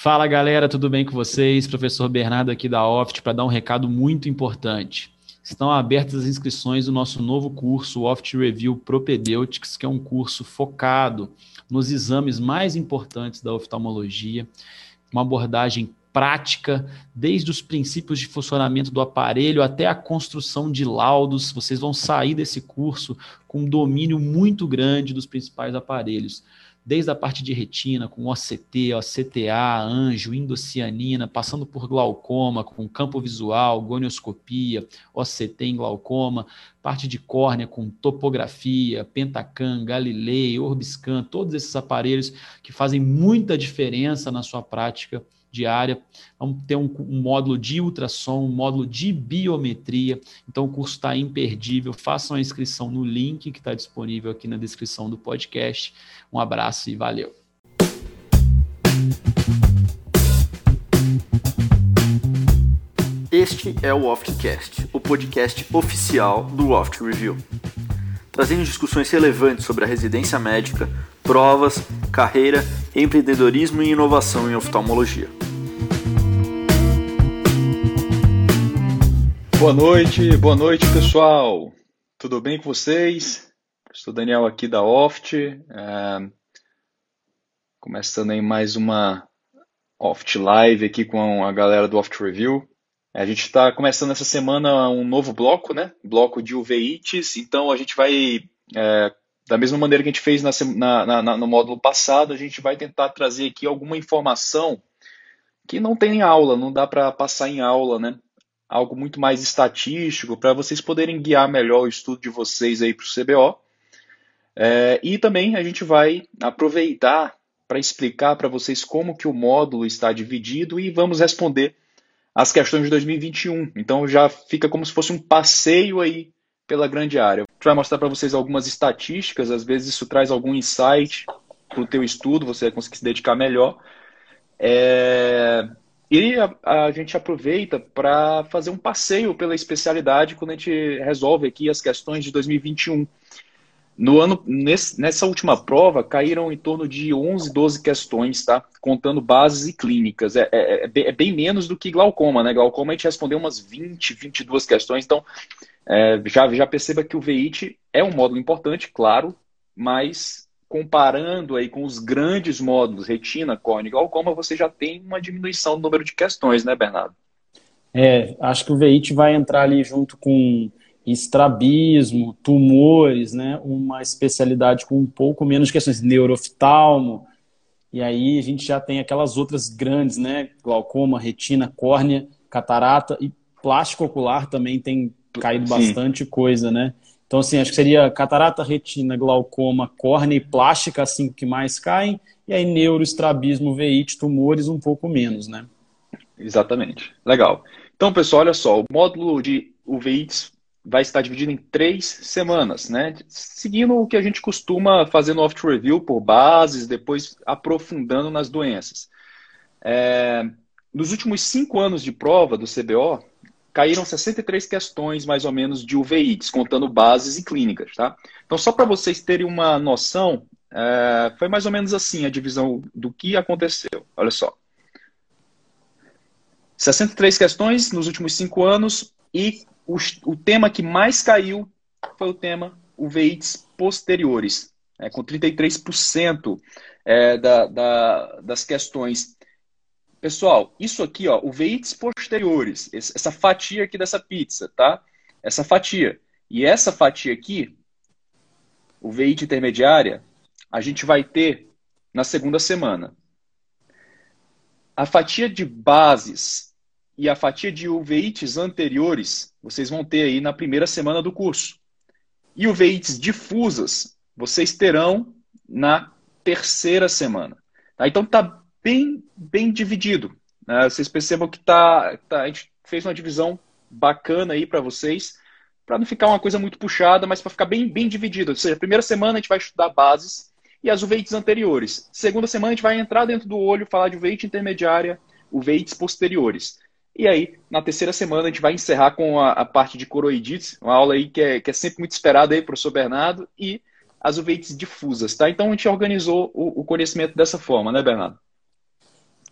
Fala galera, tudo bem com vocês? Professor Bernardo aqui da Oft para dar um recado muito importante. Estão abertas as inscrições do nosso novo curso Oft Review Propedeutics, que é um curso focado nos exames mais importantes da oftalmologia, uma abordagem prática, desde os princípios de funcionamento do aparelho até a construção de laudos. Vocês vão sair desse curso com um domínio muito grande dos principais aparelhos desde a parte de retina, com OCT, OCTA, anjo, indocianina, passando por glaucoma, com campo visual, gonioscopia, OCT em glaucoma, parte de córnea com topografia, Pentacan, Galilei, Orbiscan, todos esses aparelhos que fazem muita diferença na sua prática diária. Vamos ter um, um, módulo de ultrassom, um módulo de biometria. Então o curso está imperdível. Façam a inscrição no link que está disponível aqui na descrição do podcast. Um abraço e valeu. Este é o Oftcast, o podcast oficial do Oft Review, trazendo discussões relevantes sobre a residência médica, provas, carreira, empreendedorismo e inovação em oftalmologia. Boa noite, boa noite pessoal. Tudo bem com vocês? Sou Daniel aqui da Oft, é, começando aí mais uma Oft Live aqui com a galera do Oft Review. A gente está começando essa semana um novo bloco, né? Bloco de UVITs. Então a gente vai, é, da mesma maneira que a gente fez na, na, na, no módulo passado, a gente vai tentar trazer aqui alguma informação que não tem em aula, não dá para passar em aula, né? algo muito mais estatístico para vocês poderem guiar melhor o estudo de vocês aí para o CBO. É, e também a gente vai aproveitar para explicar para vocês como que o módulo está dividido e vamos responder as questões de 2021. Então já fica como se fosse um passeio aí pela grande área. A gente vai mostrar para vocês algumas estatísticas, às vezes isso traz algum insight para o teu estudo, você vai conseguir se dedicar melhor. É, e a, a gente aproveita para fazer um passeio pela especialidade quando a gente resolve aqui as questões de 2021. No ano, nesse, nessa última prova, caíram em torno de 11, 12 questões, tá? Contando bases e clínicas. É, é, é, bem, é bem menos do que glaucoma, né? Glaucoma a gente respondeu umas 20, 22 questões. Então, é, já, já perceba que o VIT é um módulo importante, claro, mas comparando aí com os grandes módulos retina, córnea e glaucoma, você já tem uma diminuição do número de questões, né, Bernardo? É, acho que o VEIT vai entrar ali junto com estrabismo, tumores, né, uma especialidade com um pouco menos de questões, neuroftalmo, e aí a gente já tem aquelas outras grandes, né, glaucoma, retina, córnea, catarata e plástico ocular também tem caído Sim. bastante coisa, né? Então, assim, acho que seria catarata, retina, glaucoma, córnea e plástica, assim, que mais caem, e aí neuroestrabismo, veite, tumores, um pouco menos, né? Exatamente. Legal. Então, pessoal, olha só, o módulo de UVITs vai estar dividido em três semanas, né? Seguindo o que a gente costuma fazer no Oft Review por bases, depois aprofundando nas doenças. É... Nos últimos cinco anos de prova do CBO, caíram 63 questões, mais ou menos, de UVI, descontando bases e clínicas. Tá? Então, só para vocês terem uma noção, é, foi mais ou menos assim a divisão do que aconteceu. Olha só. 63 questões nos últimos cinco anos e o, o tema que mais caiu foi o tema UVIs posteriores, é, com 33% é, da, da, das questões Pessoal, isso aqui, ó, o veites posteriores, essa fatia aqui dessa pizza, tá? Essa fatia. E essa fatia aqui, o veite intermediária, a gente vai ter na segunda semana. A fatia de bases e a fatia de uveites anteriores, vocês vão ter aí na primeira semana do curso. E uveites difusas, vocês terão na terceira semana. Tá? Então tá bem, bem dividido. Né? Vocês percebam que tá, tá, a gente fez uma divisão bacana aí para vocês, para não ficar uma coisa muito puxada, mas para ficar bem, bem dividido. Ou seja, primeira semana a gente vai estudar bases e as uveites anteriores. Segunda semana a gente vai entrar dentro do olho, falar de uveite intermediária, uveites posteriores. E aí, na terceira semana, a gente vai encerrar com a, a parte de coroidites, uma aula aí que é, que é sempre muito esperada aí, professor Bernardo, e as uveites difusas, tá? Então a gente organizou o, o conhecimento dessa forma, né, Bernardo?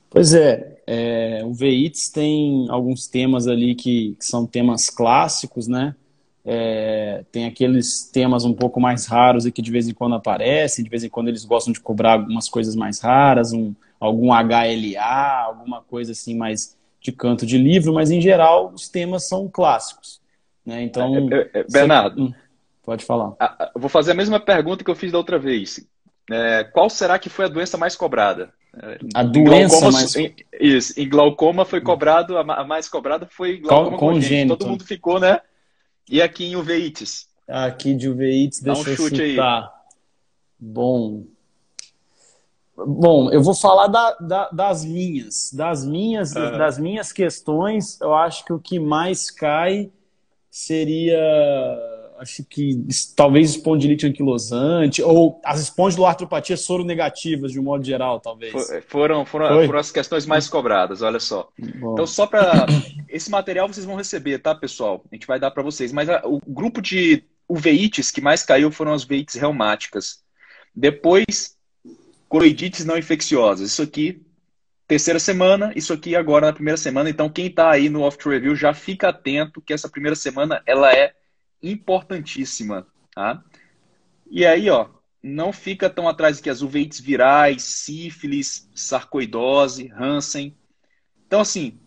Pois é, é o VITS tem alguns temas ali que, que são temas clássicos, né? É, tem aqueles temas um pouco mais raros e que de vez em quando aparecem, de vez em quando eles gostam de cobrar algumas coisas mais raras, um, algum HLA, alguma coisa assim mais de canto de livro, mas em geral os temas são clássicos. Né? Então, é, é, é Bernardo, você... Hum, pode falar. vou fazer a mesma pergunta que eu fiz da outra vez. É, qual será que foi a doença mais cobrada? A doença glaucoma, mais... Em, isso, em glaucoma foi cobrado, a mais cobrada foi glaucoma congênito. congênito. Todo mundo ficou, né? E aqui em uveites? Aqui de uveites, deixa um eu chute chutar. Aí. Bom. Bom, eu vou falar da, da, das minhas. Das minhas, uhum. das minhas questões, eu acho que o que mais cai seria acho que talvez espondilite anquilosante, ou as espondiloartropatias soronegativas, de um modo geral, talvez. Foram, foram, foram as questões mais cobradas, olha só. Bom. Então, só para. Esse material vocês vão receber, tá, pessoal? A gente vai dar para vocês. Mas a, o grupo de uveites que mais caiu foram as uveites reumáticas. Depois, coloidites não infecciosas. Isso aqui, terceira semana, isso aqui agora na primeira semana. Então, quem está aí no Off Review já fica atento que essa primeira semana ela é importantíssima, tá? E aí, ó, não fica tão atrás que as uveites virais, sífilis, sarcoidose, Hansen. Então, assim,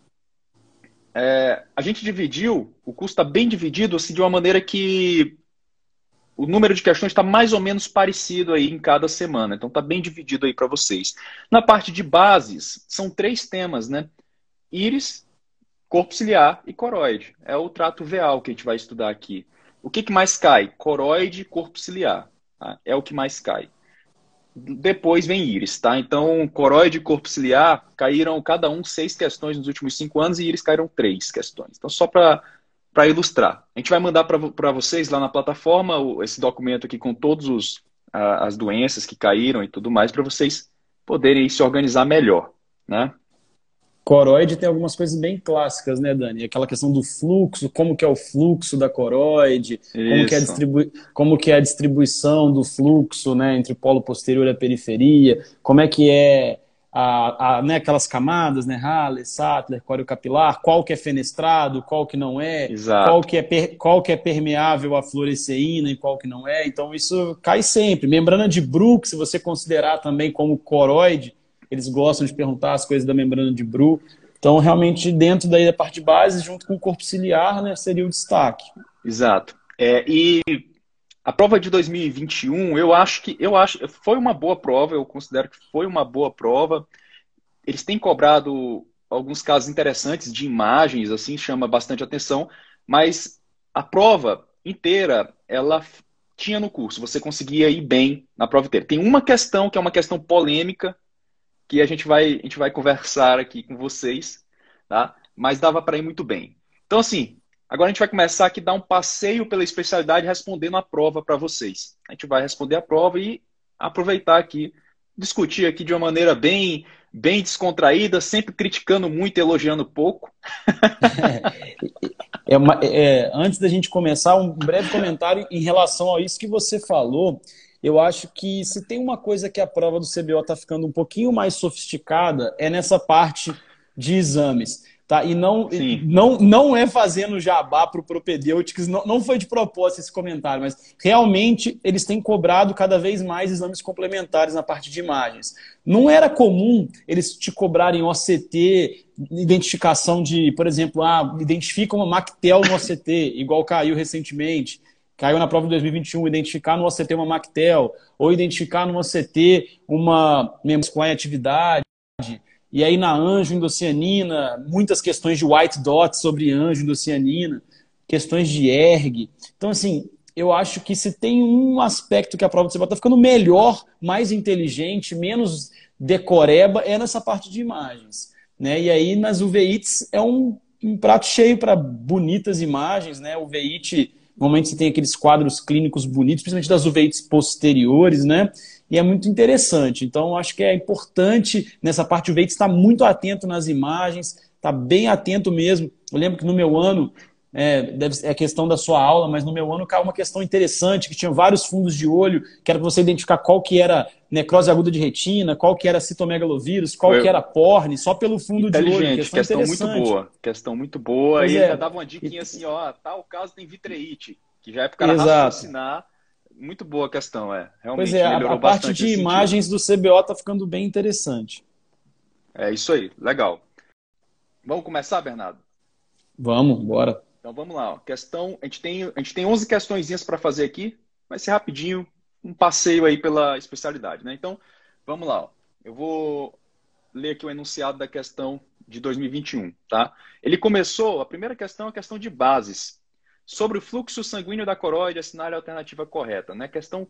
é, a gente dividiu, o curso está bem dividido assim, de uma maneira que o número de questões está mais ou menos parecido aí em cada semana. Então, está bem dividido aí para vocês. Na parte de bases, são três temas, né? Íris, corpo ciliar e coroide. É o trato veal que a gente vai estudar aqui. O que, que mais cai? Coroide e corpo ciliar. Tá? É o que mais cai. Depois vem íris, tá? Então, coroide e corpo ciliar caíram cada um seis questões nos últimos cinco anos e íris caíram três questões. Então, só para para ilustrar. A gente vai mandar para vocês lá na plataforma esse documento aqui com todas as doenças que caíram e tudo mais, para vocês poderem se organizar melhor. Né? Coroide tem algumas coisas bem clássicas, né, Dani? Aquela questão do fluxo, como que é o fluxo da coroide, como que, é distribu como que é a distribuição do fluxo, né, entre o polo posterior e a periferia, como é que é a, a, né, aquelas camadas, né, Halle, Sattler, córeo capilar, qual que é fenestrado, qual que não é, Exato. qual que é, per, qual que é permeável à fluoresceína e qual que não é. Então isso cai sempre. Membrana de Bruch, se você considerar também como coroide, eles gostam de perguntar as coisas da membrana de Bru. Então, realmente, dentro daí da parte base, junto com o corpo ciliar, né, seria o destaque. Exato. É, e a prova de 2021, eu acho que eu acho foi uma boa prova, eu considero que foi uma boa prova. Eles têm cobrado alguns casos interessantes de imagens, assim, chama bastante atenção, mas a prova inteira, ela tinha no curso, você conseguia ir bem na prova inteira. Tem uma questão que é uma questão polêmica, que a gente vai, a gente vai conversar aqui com vocês, tá? Mas dava para ir muito bem. Então, assim, agora a gente vai começar aqui a dar um passeio pela especialidade respondendo a prova para vocês. A gente vai responder a prova e aproveitar aqui, discutir aqui de uma maneira bem, bem descontraída, sempre criticando muito e elogiando pouco. é uma, é, antes da gente começar, um breve comentário em relação a isso que você falou eu acho que se tem uma coisa que a prova do CBO está ficando um pouquinho mais sofisticada, é nessa parte de exames. Tá? E não, não, não é fazendo jabá para o Propedeutics, não, não foi de propósito esse comentário, mas realmente eles têm cobrado cada vez mais exames complementares na parte de imagens. Não era comum eles te cobrarem OCT, identificação de, por exemplo, ah, identifica uma Mactel no OCT, igual caiu recentemente caiu na prova de 2021, identificar no OCT uma Mactel, ou identificar no OCT uma membros com atividade, e aí na anjo endocianina, muitas questões de white dot sobre anjo endocianina, questões de ERG. Então, assim, eu acho que se tem um aspecto que a prova do CBA está ficando melhor, mais inteligente, menos decoreba, é nessa parte de imagens. Né? E aí nas UVITs é um, um prato cheio para bonitas imagens, né? UVIT Normalmente você tem aqueles quadros clínicos bonitos, principalmente das uveites posteriores, né? E é muito interessante. Então, acho que é importante nessa parte de uveite estar muito atento nas imagens, estar bem atento mesmo. Eu lembro que no meu ano é, deve, é questão da sua aula, mas no meu ano caiu uma questão interessante, que tinha vários fundos de olho, que era para você identificar qual que era necrose aguda de retina, qual que era citomegalovírus, qual Foi... que era porne, só pelo fundo de olho. Questão, questão muito boa. Questão muito boa. Pois e é. ainda dava uma dica assim, ó, tal caso tem vitreite, que já é para o cara Exato. raciocinar. Muito boa a questão, é. Realmente pois é, a, a parte de imagens do CBO tá ficando bem interessante. É isso aí, legal. Vamos começar, Bernardo? Vamos, bora. Então vamos lá. Ó. Questão, a gente tem, a gente tem 11 questõezinhas para fazer aqui. Vai ser rapidinho, um passeio aí pela especialidade, né? Então, vamos lá. Ó. Eu vou ler aqui o enunciado da questão de 2021, tá? Ele começou, a primeira questão é a questão de bases. Sobre o fluxo sanguíneo da coroide, assinar a alternativa correta, né? Questão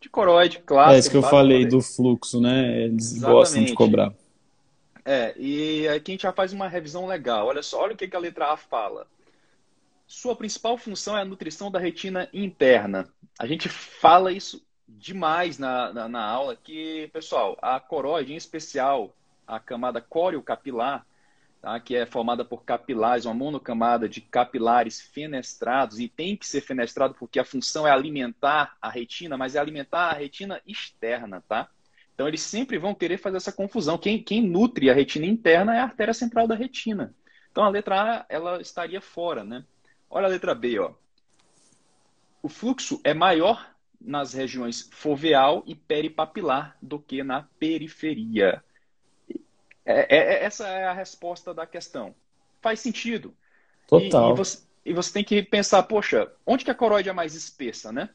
de coroide, clássica. É isso que eu falei do fluxo, né? Eles Exatamente. gostam de cobrar. É, e aqui a gente já faz uma revisão legal. Olha só, olha o que a letra A fala. Sua principal função é a nutrição da retina interna. A gente fala isso demais na, na, na aula, que, pessoal, a coroide, em especial a camada córeo-capilar, tá, que é formada por capilares, uma monocamada de capilares fenestrados, e tem que ser fenestrado porque a função é alimentar a retina, mas é alimentar a retina externa, tá? Então, eles sempre vão querer fazer essa confusão. Quem, quem nutre a retina interna é a artéria central da retina. Então, a letra A, ela estaria fora, né? Olha a letra B, ó. O fluxo é maior nas regiões foveal e peripapilar do que na periferia. É, é, é, essa é a resposta da questão. Faz sentido. Total. E, e, você, e, você, tem que pensar, poxa, onde que a coroide é mais espessa, né?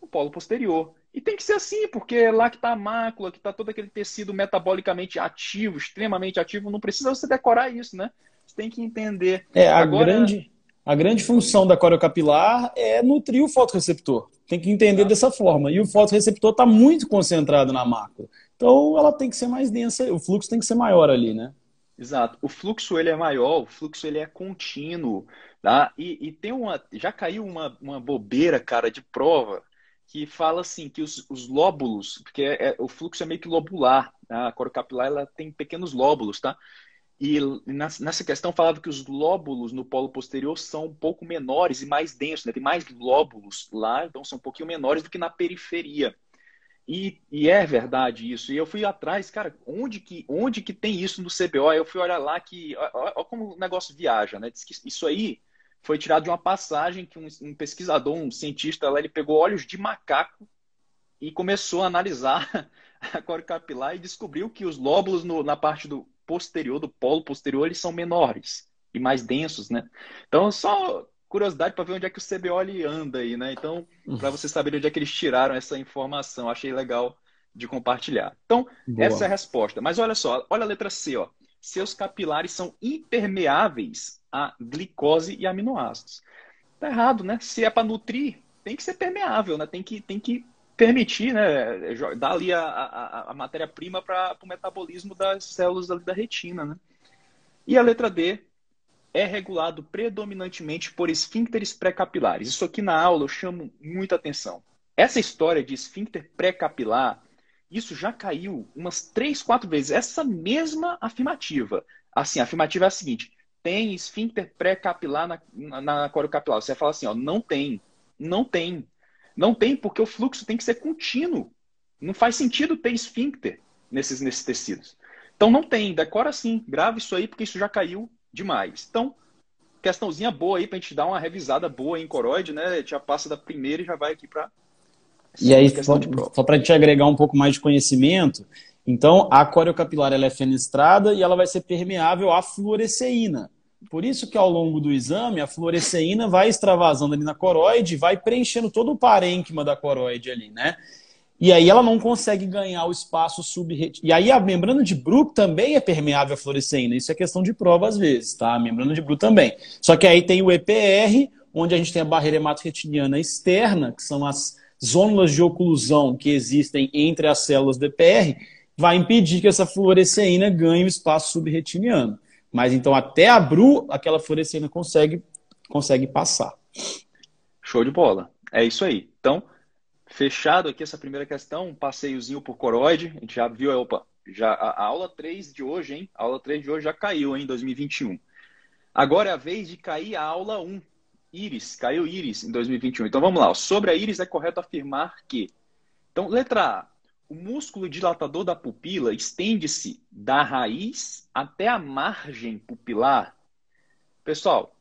No polo posterior. E tem que ser assim, porque é lá que está a mácula, que está todo aquele tecido metabolicamente ativo, extremamente ativo. Não precisa você decorar isso, né? Você tem que entender. É, a Agora, grande a grande função da coriocapilar é nutrir o fotoreceptor. Tem que entender dessa forma. E o fotoreceptor está muito concentrado na mácula. Então ela tem que ser mais densa, o fluxo tem que ser maior ali, né? Exato. O fluxo ele é maior, o fluxo ele é contínuo, tá? E, e tem uma, já caiu uma, uma bobeira, cara, de prova que fala assim que os, os lóbulos, porque é, é, o fluxo é meio que lobular, tá? a corocapilar ela tem pequenos lóbulos, tá? E nessa questão falava que os lóbulos no polo posterior são um pouco menores e mais densos, né? tem mais lóbulos lá, então são um pouquinho menores do que na periferia. E, e, é verdade isso. E eu fui atrás, cara, onde que, onde que tem isso no CBO? Eu fui olhar lá que. Olha como o negócio viaja, né? Diz que isso aí foi tirado de uma passagem que um, um pesquisador, um cientista lá, ele pegou olhos de macaco e começou a analisar a cor capilar e descobriu que os lóbulos no, na parte do posterior, do polo posterior, eles são menores e mais densos, né? Então, só curiosidade para ver onde é que o CBO anda aí, né? Então, para você saber onde é que eles tiraram essa informação, achei legal de compartilhar. Então, Boa. essa é a resposta. Mas olha só, olha a letra C, ó. Seus capilares são impermeáveis a glicose e aminoácidos. Tá errado, né? Se é para nutrir, tem que ser permeável, né? Tem que, tem que permitir, né, dar ali a, a, a matéria-prima para o metabolismo das células da retina. Né? E a letra D é regulado predominantemente por esfíncteres pré-capilares. Isso aqui na aula eu chamo muita atenção. Essa história de esfíncter pré-capilar, isso já caiu umas três, quatro vezes. Essa mesma afirmativa. Assim, a afirmativa é a seguinte: tem esfíncter pré-capilar na, na, na capilar. Você fala assim, ó, não tem. Não tem. Não tem, porque o fluxo tem que ser contínuo. Não faz sentido ter esfíncter nesses, nesses tecidos. Então não tem, decora assim, grava isso aí, porque isso já caiu demais. Então, questãozinha boa aí pra gente dar uma revisada boa em coroide, né? A gente já passa da primeira e já vai aqui para E aí, só, só para te agregar um pouco mais de conhecimento, então a coriocapilar ela é fenestrada e ela vai ser permeável à fluoresceína. Por isso que ao longo do exame a fluoresceína vai extravasando ali na coroide, vai preenchendo todo o parênquima da coroide ali, né? E aí ela não consegue ganhar o espaço subretinal. E aí a membrana de Bruch também é permeável à fluoresceína. Isso é questão de prova às vezes, tá? A membrana de Bruch também. Só que aí tem o EPR, onde a gente tem a barreira hematoretiniana externa, que são as zônulas de oclusão que existem entre as células do EPR, vai impedir que essa fluoresceína ganhe o espaço subretiniano. Mas então até a Bru, aquela fluorescina consegue, consegue passar. Show de bola. É isso aí. Então, fechado aqui essa primeira questão, um passeiozinho por coroide. A gente já viu, opa, já, a, aula 3 de hoje, hein? A aula 3 de hoje já caiu em 2021. Agora é a vez de cair a aula 1. íris, caiu íris em 2021. Então vamos lá. Sobre a íris é correto afirmar que. Então, letra A. O músculo dilatador da pupila estende-se da raiz até a margem pupilar. Pessoal,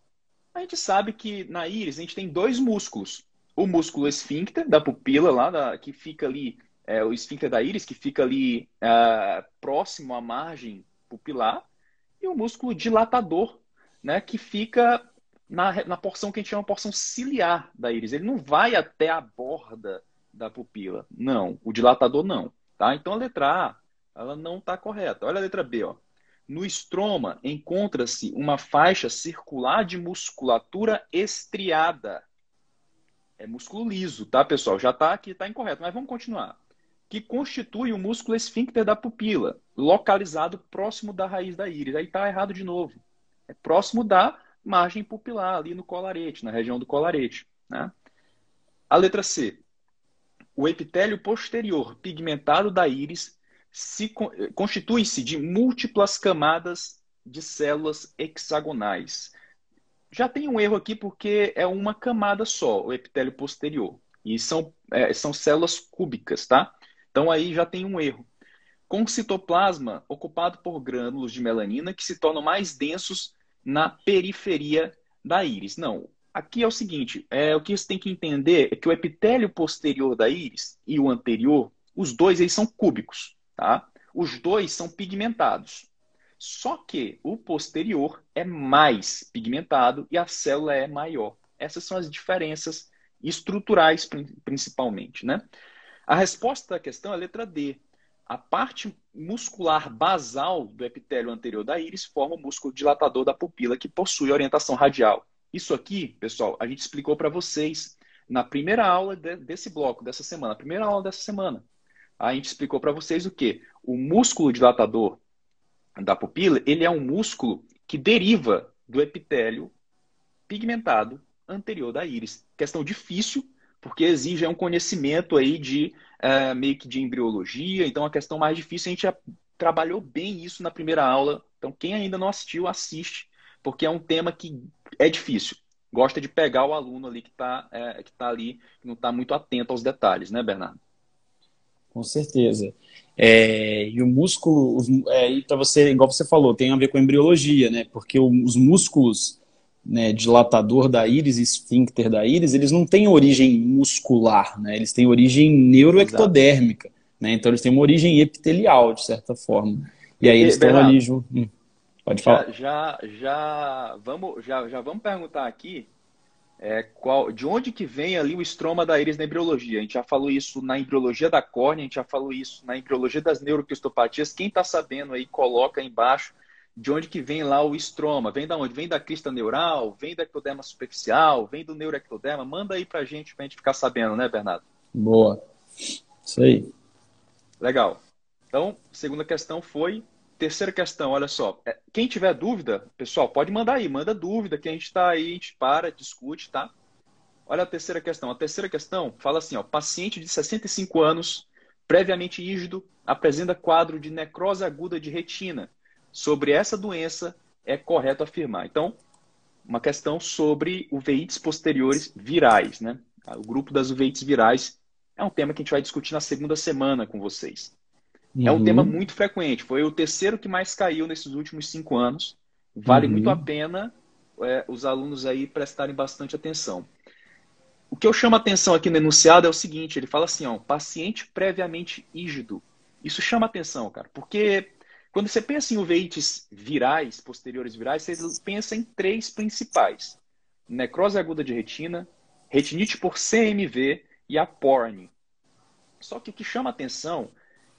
a gente sabe que na íris a gente tem dois músculos. O músculo esfíncter da pupila, lá da, que fica ali, é, o esfíncter da íris, que fica ali é, próximo à margem pupilar, e o músculo dilatador, né, que fica na, na porção que a gente chama porção ciliar da íris. Ele não vai até a borda da pupila. Não, o dilatador não. Tá? Então a letra A ela não está correta. Olha a letra B. Ó. No estroma encontra-se uma faixa circular de musculatura estriada. É músculo liso, tá, pessoal? Já está aqui, está incorreto, mas vamos continuar. Que constitui o músculo esfíncter da pupila, localizado próximo da raiz da íris. Aí está errado de novo. É próximo da margem pupilar, ali no colarete, na região do colarete. Né? A letra C. O epitélio posterior pigmentado da íris se constitui-se de múltiplas camadas de células hexagonais. Já tem um erro aqui porque é uma camada só, o epitélio posterior. E são, é, são células cúbicas, tá? Então aí já tem um erro. Com citoplasma ocupado por grânulos de melanina que se tornam mais densos na periferia da íris. Não, aqui é o seguinte, é, o que você tem que entender é que o epitélio posterior da íris e o anterior, os dois eles são cúbicos, tá? Os dois são pigmentados. Só que o posterior é mais pigmentado e a célula é maior. Essas são as diferenças estruturais, principalmente, né? A resposta da questão é a letra D. A parte muscular basal do epitélio anterior da íris forma o músculo dilatador da pupila, que possui orientação radial. Isso aqui, pessoal, a gente explicou para vocês na primeira aula de, desse bloco, dessa semana. primeira aula dessa semana. A gente explicou para vocês o que? O músculo dilatador da pupila, ele é um músculo que deriva do epitélio pigmentado anterior da íris. Questão difícil, porque exige um conhecimento aí de é, meio que de embriologia, então a questão mais difícil a gente já trabalhou bem isso na primeira aula. Então quem ainda não assistiu, assiste, porque é um tema que é difícil. Gosta de pegar o aluno ali que está é, que tá ali, que não está muito atento aos detalhes, né, Bernardo? Com certeza. É, e o músculo, é, para você, igual você falou, tem a ver com a embriologia, né? Porque os músculos né, dilatador da íris e esfíncter da íris, eles não têm origem muscular, né? Eles têm origem neuroectodérmica, né? Então eles têm uma origem epitelial, de certa forma. E aí eles estão ali junto. Pode falar. Já, já, já, vamos, já, já vamos perguntar aqui é, qual, de onde que vem ali o estroma da íris na embriologia. A gente já falou isso na embriologia da córnea, a gente já falou isso na embriologia das neuroquistopatias. Quem está sabendo aí, coloca aí embaixo de onde que vem lá o estroma. Vem da onde? Vem da crista neural, vem do ectoderma superficial, vem do neuroectoderma. Manda aí pra gente, pra gente ficar sabendo, né, Bernardo? Boa. Isso aí. Legal. Então, segunda questão foi. Terceira questão, olha só. É, quem tiver dúvida, pessoal, pode mandar aí. Manda dúvida que a gente está aí, a gente para, discute, tá? Olha a terceira questão. A terceira questão fala assim, ó. Paciente de 65 anos, previamente ígido, apresenta quadro de necrose aguda de retina sobre essa doença é correto afirmar. Então, uma questão sobre uveites posteriores virais, né? O grupo das uveites virais é um tema que a gente vai discutir na segunda semana com vocês. Uhum. É um uhum. tema muito frequente. Foi o terceiro que mais caiu nesses últimos cinco anos. Vale uhum. muito a pena é, os alunos aí prestarem bastante atenção. O que eu chamo a atenção aqui no enunciado é o seguinte: ele fala assim, ó, paciente previamente ígido. Isso chama atenção, cara, porque quando você pensa em uveites virais, posteriores virais, você pensa em três principais: necrose aguda de retina, retinite por CMV e a PORN. Só que o que chama atenção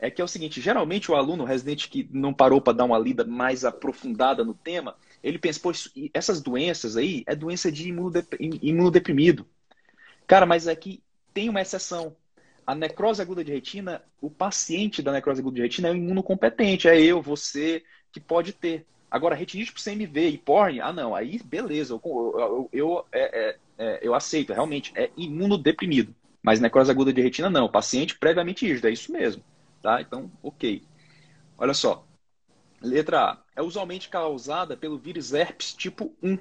é que é o seguinte: geralmente o aluno, o residente que não parou para dar uma lida mais aprofundada no tema, ele pensa, pô, essas doenças aí é doença de imunodeprimido. Cara, mas aqui tem uma exceção a necrose aguda de retina, o paciente da necrose aguda de retina é um imunocompetente, é eu, você, que pode ter. Agora, retinite por CMV e porn, ah não, aí beleza, eu, eu, eu, é, é, é, eu aceito, realmente, é imunodeprimido. Mas necrose aguda de retina não, paciente previamente rígido, é isso mesmo. Tá? Então, ok. Olha só, letra A, é usualmente causada pelo vírus herpes tipo 1.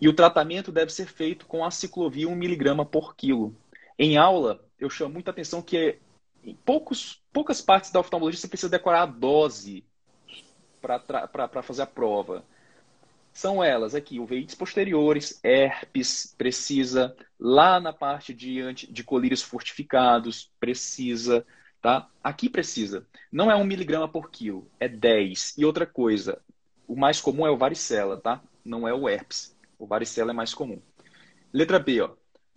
E o tratamento deve ser feito com a ciclovia 1 miligrama por quilo. Em aula, eu chamo muita atenção que em poucos, poucas partes da oftalmologia você precisa decorar a dose para fazer a prova. São elas aqui, uveites posteriores, herpes, precisa. Lá na parte de, de colírios fortificados, precisa. Tá? Aqui precisa. Não é 1 miligrama por quilo, é 10. E outra coisa, o mais comum é o varicela, tá? Não é o herpes. O varicela é mais comum. Letra B, ó.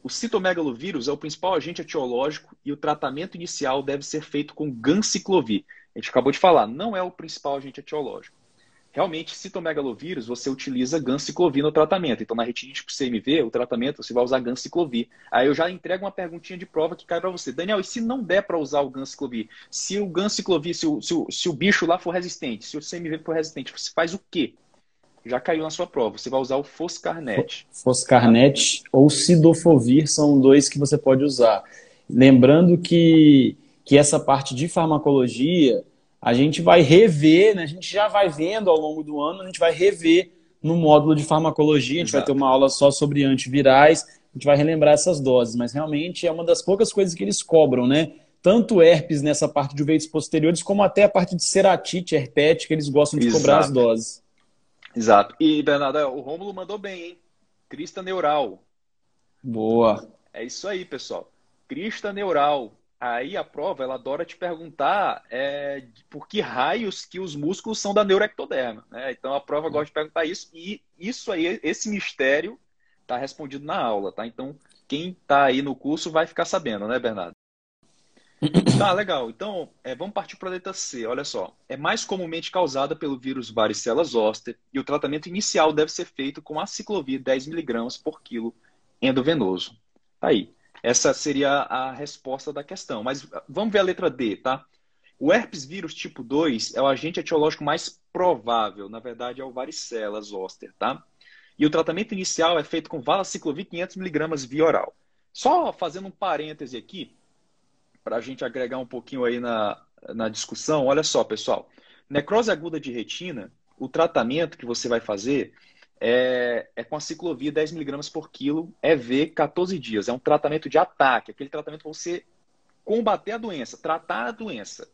O citomegalovírus é o principal agente etiológico e o tratamento inicial deve ser feito com ganciclovir. A gente acabou de falar, não é o principal agente etiológico. Realmente, citomegalovírus, você utiliza ganciclovir no tratamento. Então, na retinite por CMV, o tratamento, você vai usar ganciclovir. Aí eu já entrego uma perguntinha de prova que cai para você. Daniel, e se não der para usar o ganciclovir? Se o ganciclovir, se o, se, o, se o bicho lá for resistente, se o CMV for resistente, você faz o quê? já caiu na sua prova. Você vai usar o Foscarnet. Foscarnet ou Sidofovir são dois que você pode usar. Lembrando que, que essa parte de farmacologia a gente vai rever, né? a gente já vai vendo ao longo do ano, a gente vai rever no módulo de farmacologia, a gente Exato. vai ter uma aula só sobre antivirais, a gente vai relembrar essas doses, mas realmente é uma das poucas coisas que eles cobram, né? Tanto herpes nessa parte de veios posteriores, como até a parte de ceratite herpética, eles gostam de Exato. cobrar as doses. Exato. E, Bernardo, o Rômulo mandou bem, hein? Crista neural. Boa. É isso aí, pessoal. Crista neural. Aí a prova, ela adora te perguntar é, por que raios que os músculos são da neuroectoderma. Né? Então a prova gosta de perguntar isso. E isso aí, esse mistério, está respondido na aula, tá? Então quem está aí no curso vai ficar sabendo, né, Bernardo? Tá, legal. Então, é, vamos partir para a letra C. Olha só. É mais comumente causada pelo vírus varicela zoster e o tratamento inicial deve ser feito com aciclovir 10mg por quilo endovenoso. Tá aí. Essa seria a resposta da questão. Mas vamos ver a letra D, tá? O herpes vírus tipo 2 é o agente etiológico mais provável. Na verdade, é o varicela zoster, tá? E o tratamento inicial é feito com valaciclovir 500mg via oral. Só fazendo um parêntese aqui, para a gente agregar um pouquinho aí na, na discussão, olha só, pessoal. Necrose aguda de retina, o tratamento que você vai fazer é, é com a ciclovia 10mg por quilo, EV 14 dias. É um tratamento de ataque, aquele tratamento para você combater a doença, tratar a doença.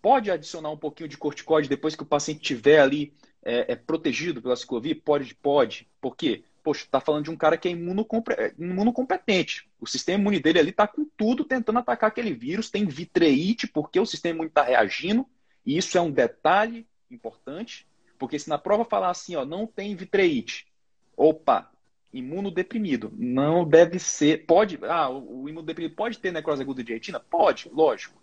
Pode adicionar um pouquinho de corticóide depois que o paciente estiver ali é, é, protegido pela ciclovia? Pode, pode. Por quê? poxa, tá falando de um cara que é imunocompetente. O sistema imune dele ali tá com tudo tentando atacar aquele vírus, tem vitreite, porque o sistema imune está reagindo, e isso é um detalhe importante, porque se na prova falar assim, ó, não tem vitreite, opa, imunodeprimido, não deve ser, pode, ah, o imunodeprimido pode ter necrose aguda de retina? Pode, lógico,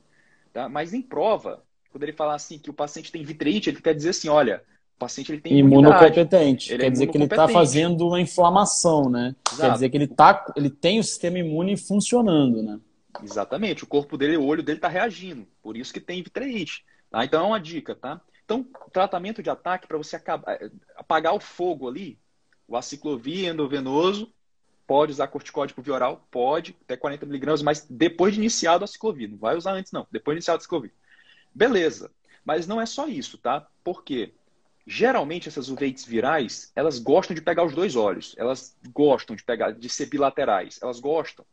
tá? mas em prova, quando ele falar assim que o paciente tem vitreite, ele quer dizer assim, olha, o paciente ele tem imunocompetente. Ele quer é dizer que ele está fazendo uma inflamação, né? Exato. Quer dizer que ele, tá, ele tem o sistema imune funcionando, né? Exatamente. O corpo dele, o olho dele está reagindo. Por isso que tem vitreite. Tá? Então é uma dica, tá? Então, tratamento de ataque para você acabar, eh, apagar o fogo ali, o aciclovir endovenoso, pode usar corticóide por via oral? Pode, até 40 miligramas, mas depois de iniciado a ciclovir. Não vai usar antes, não. Depois de iniciado a ciclovir. Beleza. Mas não é só isso, tá? Por quê? Geralmente essas uveites virais, elas gostam de pegar os dois olhos, elas gostam de pegar, de ser bilaterais, elas gostam.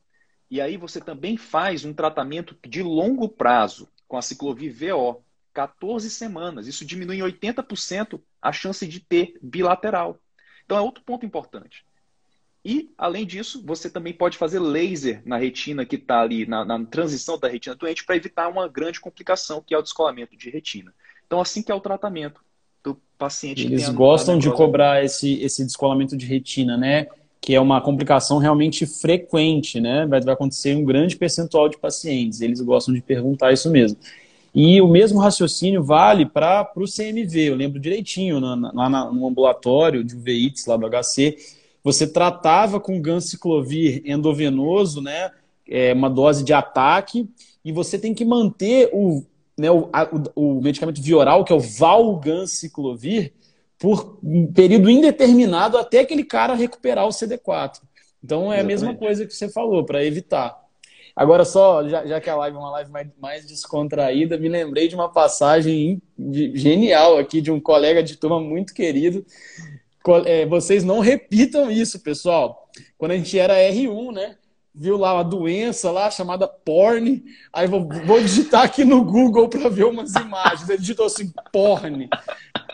E aí você também faz um tratamento de longo prazo com a ciclovir VO, 14 semanas. Isso diminui em 80% a chance de ter bilateral. Então é outro ponto importante. E, além disso, você também pode fazer laser na retina que está ali, na, na, transição da retina doente, para evitar uma grande complicação, que é o descolamento de retina. Então, assim que é o tratamento do paciente. Eles gostam de cobrar esse, esse descolamento de retina, né? Que é uma complicação realmente frequente, né? Vai, vai acontecer em um grande percentual de pacientes. Eles gostam de perguntar isso mesmo. E o mesmo raciocínio vale para o CMV. Eu lembro direitinho, lá no ambulatório de UVITS, lá do HC, você tratava com ganciclovir endovenoso, né? É, uma dose de ataque, e você tem que manter o né, o, a, o, medicamento vioral, que é o valganciclovir, por um período indeterminado até aquele cara recuperar o CD4. Então é Exatamente. a mesma coisa que você falou, para evitar. Agora, só, já, já, que a live é uma live mais, mais descontraída, me lembrei de uma passagem de, genial aqui de um colega de turma muito querido, é, vocês não repitam isso, pessoal. Quando a gente era R1, né? Viu lá uma doença lá chamada porn. Aí vou, vou digitar aqui no Google para ver umas imagens. Ele digitou assim, porn.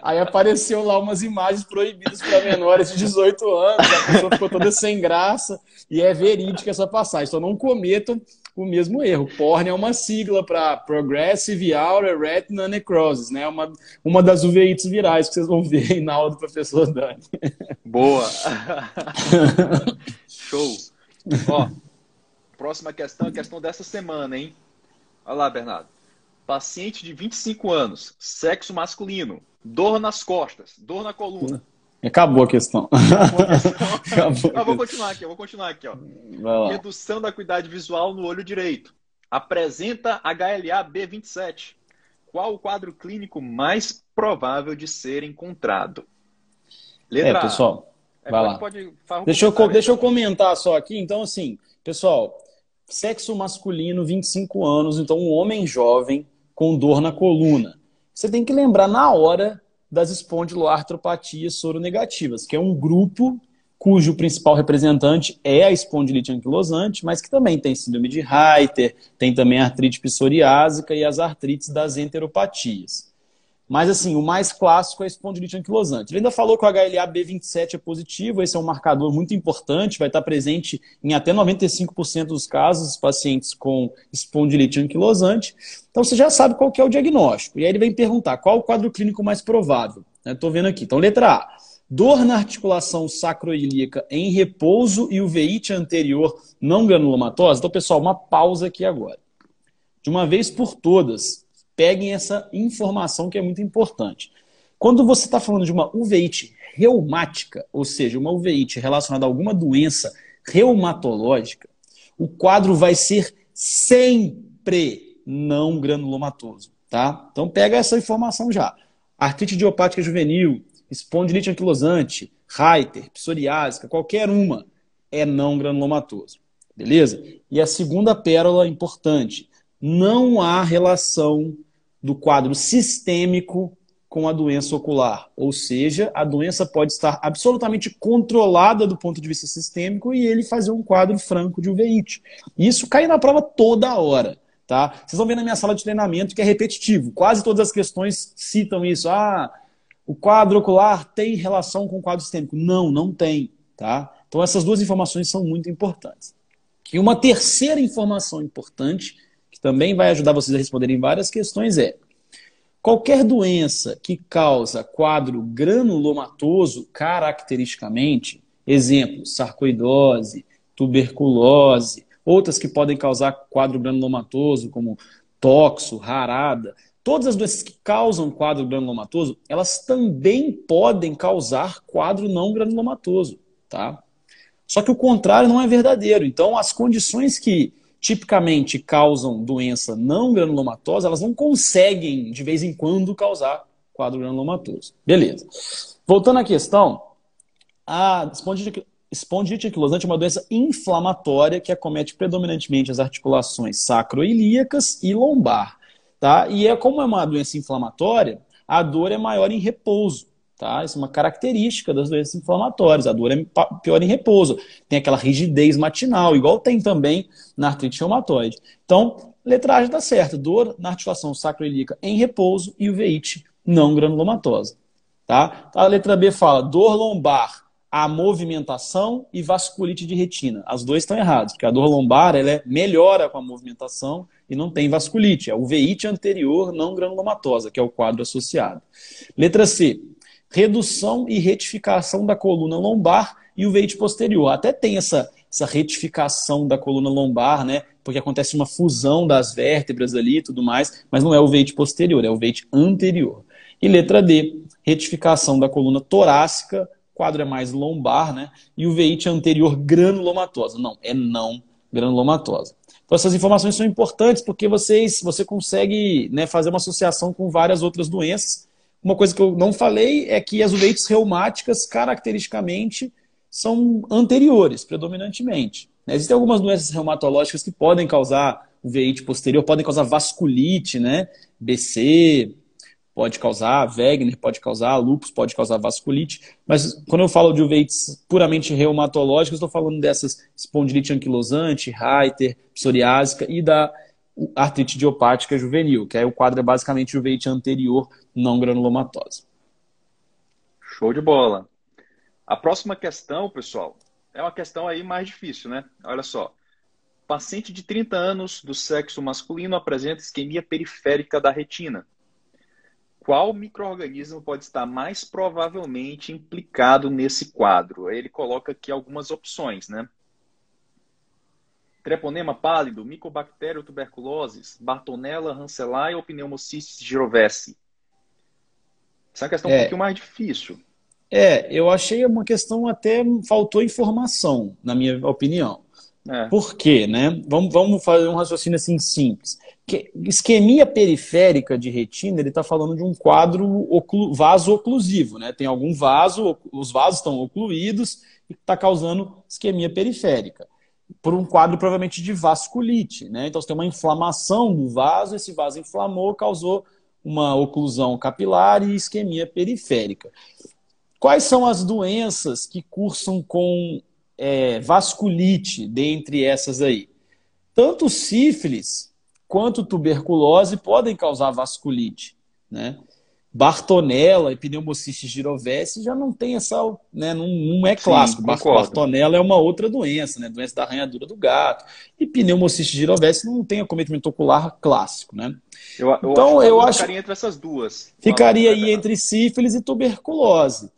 Aí apareceu lá umas imagens proibidas para menores de 18 anos. A pessoa ficou toda sem graça. E é verídica essa passagem. Então não cometam o mesmo erro. PORN é uma sigla para Progressive Outer Retina Necrosis, né? Uma, uma das uveites virais que vocês vão ver aí na aula do professor Dani. Boa! Show! Ó, próxima questão, a questão dessa semana, hein? Olha lá, Bernardo. Paciente de 25 anos, sexo masculino, dor nas costas, dor na coluna. Acabou a questão. Acabou a questão. Acabou vou continuar aqui, vou continuar aqui. Ó. Redução da acuidade visual no olho direito. Apresenta HLA B27. Qual o quadro clínico mais provável de ser encontrado? Letra é, pessoal, é, vai lá. Pode, deixa, eu, deixa eu comentar só aqui. Então, assim, pessoal, sexo masculino, 25 anos, então um homem jovem com dor na coluna. Você tem que lembrar na hora das espondiloartropatias soronegativas, que é um grupo cujo principal representante é a espondilite anquilosante, mas que também tem síndrome de Reiter, tem também artrite psoriásica e as artrites das enteropatias. Mas, assim, o mais clássico é a espondilite anquilosante. Ele ainda falou que o HLA-B27 é positivo, esse é um marcador muito importante, vai estar presente em até 95% dos casos dos pacientes com espondilite anquilosante. Então, você já sabe qual que é o diagnóstico. E aí ele vem perguntar qual o quadro clínico mais provável. Estou vendo aqui. Então, letra A. Dor na articulação sacroilíaca em repouso e uveíte anterior não granulomatosa. Então, pessoal, uma pausa aqui agora. De uma vez por todas, peguem essa informação que é muito importante. Quando você está falando de uma uveíte reumática, ou seja, uma uveíte relacionada a alguma doença reumatológica, o quadro vai ser sempre não granulomatoso, tá? Então pega essa informação já. Artrite idiopática juvenil, espondilite anquilosante, Reiter, psoriásica, qualquer uma é não granulomatoso. Beleza? E a segunda pérola importante, não há relação do quadro sistêmico com a doença ocular. Ou seja, a doença pode estar absolutamente controlada do ponto de vista sistêmico e ele fazer um quadro franco de uveíte. Isso cai na prova toda hora. Tá? Vocês vão ver na minha sala de treinamento que é repetitivo. Quase todas as questões citam isso. Ah, o quadro ocular tem relação com o quadro sistêmico. Não, não tem. Tá? Então essas duas informações são muito importantes. E uma terceira informação importante que também vai ajudar vocês a responderem várias questões, é qualquer doença que causa quadro granulomatoso, caracteristicamente, exemplo, sarcoidose, tuberculose, outras que podem causar quadro granulomatoso, como toxo, rarada, todas as doenças que causam quadro granulomatoso, elas também podem causar quadro não granulomatoso, tá? Só que o contrário não é verdadeiro. Então, as condições que tipicamente causam doença não granulomatosa, elas não conseguem, de vez em quando, causar quadro granulomatoso. Beleza. Voltando à questão, a espondilite, anquilosante é uma doença inflamatória que acomete predominantemente as articulações sacroilíacas e lombar. Tá? E é como é uma doença inflamatória, a dor é maior em repouso. Tá? Isso é uma característica das doenças inflamatórias. A dor é pior em repouso. Tem aquela rigidez matinal, igual tem também na artrite reumatoide. Então, letragem está certa. Dor na articulação sacroiliaca em repouso e uveíte não granulomatosa. Tá? A letra B fala dor lombar, a movimentação e vasculite de retina. As duas estão erradas, porque a dor lombar ela é, melhora com a movimentação e não tem vasculite. É uveíte anterior não granulomatosa, que é o quadro associado. Letra C, redução e retificação da coluna lombar e o veite posterior. Até tem essa, essa retificação da coluna lombar, né? Porque acontece uma fusão das vértebras ali e tudo mais, mas não é o veite posterior, é o veite anterior. E letra D, retificação da coluna torácica, quadro é mais lombar, né? E o veite anterior granulomatosa. Não, é não granulomatosa. Então essas informações são importantes porque vocês, você consegue né, fazer uma associação com várias outras doenças uma coisa que eu não falei é que as uveites reumáticas, caracteristicamente, são anteriores, predominantemente. Existem algumas doenças reumatológicas que podem causar uveíte posterior, podem causar vasculite, né? BC, pode causar, Wegener pode causar, lúpus pode causar vasculite, mas quando eu falo de uveites puramente reumatológicas, estou falando dessas espondilite anquilosante, Reiter, psoriásica e da artrite idiopática juvenil, que aí o quadro é basicamente uveite anterior não granulomatosa. Show de bola. A próxima questão, pessoal, é uma questão aí mais difícil, né? Olha só. Paciente de 30 anos do sexo masculino apresenta isquemia periférica da retina qual microorganismo pode estar mais provavelmente implicado nesse quadro? Ele coloca aqui algumas opções, né? Treponema pálido, Mycobacterium tuberculosis, Bartonella hansellae ou Pneumocystis girovese? Essa é uma questão é, um pouquinho mais difícil. É, eu achei uma questão até faltou informação, na minha opinião. É. Por quê, né? Vamos, vamos fazer um raciocínio assim simples. Que, isquemia periférica de retina, ele está falando de um quadro oclu, vaso-oclusivo, né? Tem algum vaso, os vasos estão ocluídos e está causando isquemia periférica. Por um quadro provavelmente de vasculite, né? Então você tem uma inflamação do vaso, esse vaso inflamou, causou uma oclusão capilar e isquemia periférica. Quais são as doenças que cursam com é, vasculite dentre essas aí? Tanto sífilis quanto tuberculose podem causar vasculite, né? Bartonella e pneumocystis girovese já não tem essa, né, não, não é clássico. Sim, Bartonella é uma outra doença, né, doença da arranhadura do gato. E pneumocystis girovese não tem acometimento ocular clássico, né? Eu, eu então acho eu acho ficaria entre essas duas. Ficaria aí entre sífilis e tuberculose.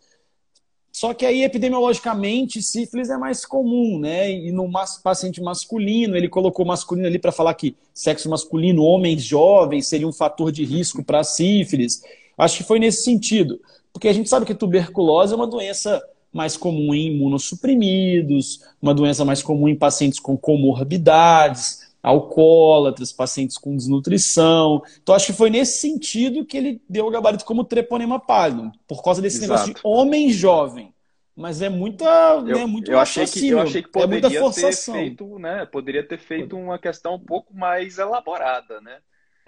Só que aí, epidemiologicamente, sífilis é mais comum, né? E no paciente masculino, ele colocou masculino ali para falar que sexo masculino, homens jovens, seria um fator de risco para sífilis. Acho que foi nesse sentido. Porque a gente sabe que tuberculose é uma doença mais comum em imunossuprimidos, uma doença mais comum em pacientes com comorbidades, alcoólatras, pacientes com desnutrição. Então, acho que foi nesse sentido que ele deu o gabarito como treponema pálido, por causa desse Exato. negócio de homem jovem. Mas é muita, eu, né, muito eu achei que Eu achei que é poderia é ter feito, né? Poderia ter feito uma questão um pouco mais elaborada, né?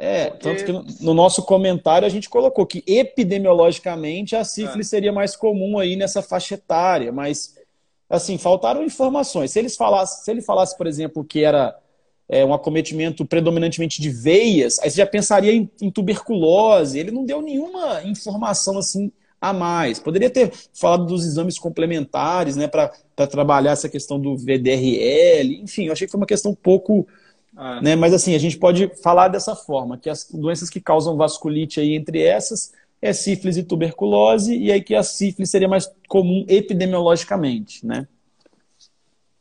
É, Porque... tanto que no nosso comentário a gente colocou que epidemiologicamente a sífilis é. seria mais comum aí nessa faixa etária, mas assim, faltaram informações. Se eles falassem, se ele falasse, por exemplo, que era é, um acometimento predominantemente de veias, aí você já pensaria em, em tuberculose. Ele não deu nenhuma informação assim a mais. Poderia ter falado dos exames complementares, né, para trabalhar essa questão do VDRL. Enfim, eu achei que foi uma questão um pouco. Ah. Né, mas assim, a gente pode falar dessa forma, que as doenças que causam vasculite aí entre essas é sífilis e tuberculose, e aí que a sífilis seria mais comum epidemiologicamente, né?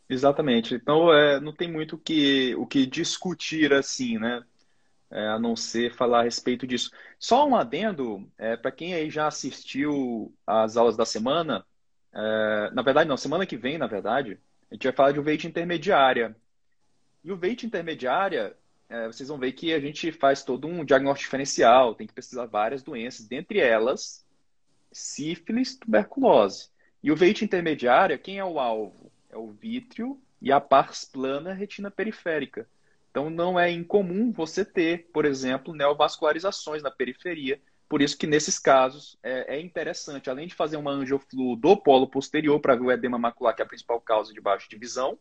Exatamente. Então, é, não tem muito que, o que discutir assim, né? É, a não ser falar a respeito disso. Só um adendo, é, para quem aí já assistiu às aulas da semana, é, na verdade, não, semana que vem, na verdade, a gente vai falar de uveite intermediária. E o uveite intermediária, é, vocês vão ver que a gente faz todo um diagnóstico diferencial, tem que pesquisar várias doenças, dentre elas, sífilis, tuberculose. E o uveite intermediária, quem é o alvo? é o vítreo e a pars plana retina periférica. Então não é incomum você ter, por exemplo, neovascularizações na periferia. Por isso que nesses casos é, é interessante, além de fazer uma angioflu do polo posterior para ver o edema macular, que é a principal causa de baixa de visão,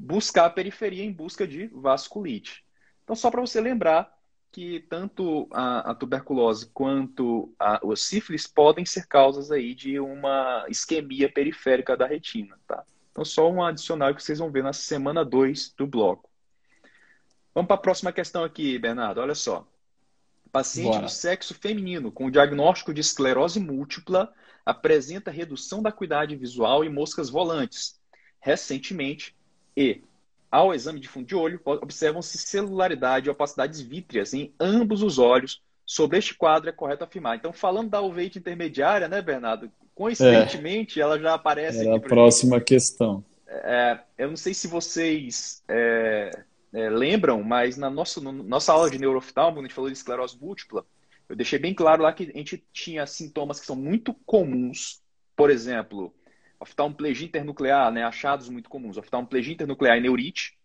buscar a periferia em busca de vasculite. Então só para você lembrar que tanto a, a tuberculose quanto a, o sífilis podem ser causas aí de uma isquemia periférica da retina, tá? Então, só um adicional que vocês vão ver na semana 2 do bloco. Vamos para a próxima questão aqui, Bernardo. Olha só. Paciente Bora. do sexo feminino com diagnóstico de esclerose múltipla apresenta redução da acuidade visual e moscas volantes. Recentemente, e ao exame de fundo de olho, observam-se celularidade e opacidades vítreas em ambos os olhos. Sobre este quadro é correto afirmar. Então, falando da uveite intermediária, né, Bernardo? Coincidentemente, é. ela já aparece Era a próxima questão. É, eu não sei se vocês é, é, lembram, mas na nossa, no, nossa aula de neuroftalmo, quando a gente falou de esclerose múltipla, eu deixei bem claro lá que a gente tinha sintomas que são muito comuns, por exemplo, oftalmoplegia internuclear, né, achados muito comuns, oftalmoplegia internuclear e neurite,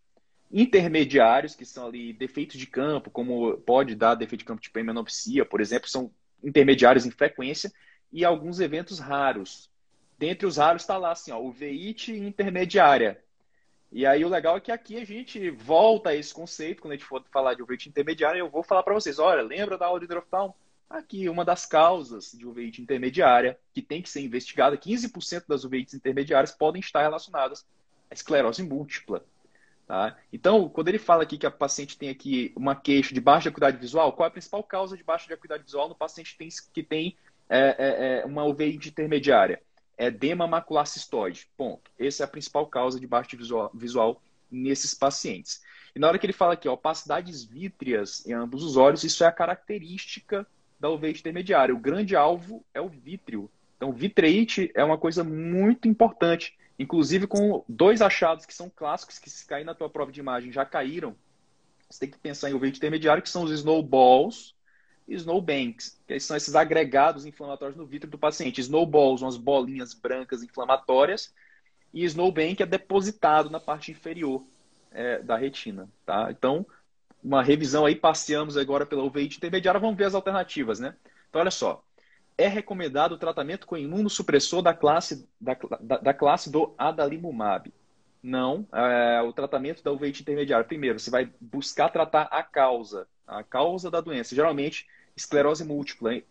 intermediários, que são ali defeitos de campo, como pode dar defeito de campo tipo hemenopsia, por exemplo, são intermediários em frequência e alguns eventos raros. Dentre os raros está lá assim, ó, uveíte intermediária. E aí o legal é que aqui a gente volta a esse conceito, quando a gente for falar de uveíte intermediária, eu vou falar para vocês, olha, lembra da aula de hidroftalmo? Aqui, uma das causas de uveíte intermediária, que tem que ser investigada, 15% das uveites intermediárias podem estar relacionadas à esclerose múltipla. Tá? Então, quando ele fala aqui que a paciente tem aqui uma queixa de baixa acuidade visual, qual é a principal causa de baixa acuidade visual no paciente que tem, que tem é, é, é uma uveíte intermediária? É edema macular cistoide. Ponto. Essa é a principal causa de baixa visual, visual nesses pacientes. E na hora que ele fala aqui, ó, opacidades vítreas em ambos os olhos, isso é a característica uveíte intermediária. O grande alvo é o vítreo. Então, vitreite é uma coisa muito importante. Inclusive com dois achados que são clássicos, que se cair na tua prova de imagem já caíram. Você tem que pensar em uveíte intermediário, que são os snowballs e snowbanks, que são esses agregados inflamatórios no vítreo do paciente. Snowballs, umas bolinhas brancas inflamatórias, e snowbank é depositado na parte inferior é, da retina. Tá? Então, uma revisão aí, passeamos agora pela uveíte intermediária, vamos ver as alternativas, né? Então, olha só, é recomendado o tratamento com imunossupressor da classe, da, da, da classe do adalimumab. Não, é, o tratamento da uveíte intermediária. Primeiro, você vai buscar tratar a causa, a causa da doença. Geralmente, esclerose múltipla. Hein?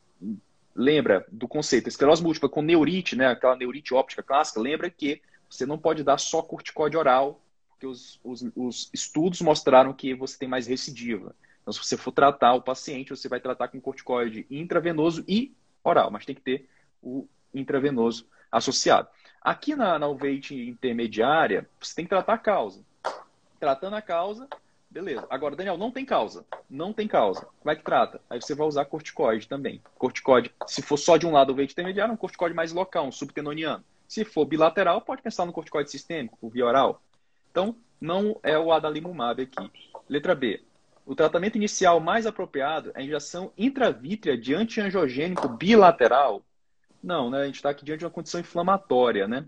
Lembra do conceito, esclerose múltipla com neurite, né, aquela neurite óptica clássica, lembra que você não pode dar só corticóide oral, porque os, os, os estudos mostraram que você tem mais recidiva. Então, se você for tratar o paciente, você vai tratar com corticoide intravenoso e oral, mas tem que ter o intravenoso associado. Aqui na, na uveite intermediária, você tem que tratar a causa. Tratando a causa, beleza. Agora, Daniel, não tem causa. Não tem causa. Como é que trata? Aí você vai usar corticoide também. Corticoide, se for só de um lado uveite intermediário, é um corticoide mais local, um subtenoniano. Se for bilateral, pode pensar no corticoide sistêmico, via oral. Então, não é o adalimumab aqui. Letra B. O tratamento inicial mais apropriado é a injeção intravítrea de antiangiogênico bilateral? Não, né? A gente está aqui diante de uma condição inflamatória, né?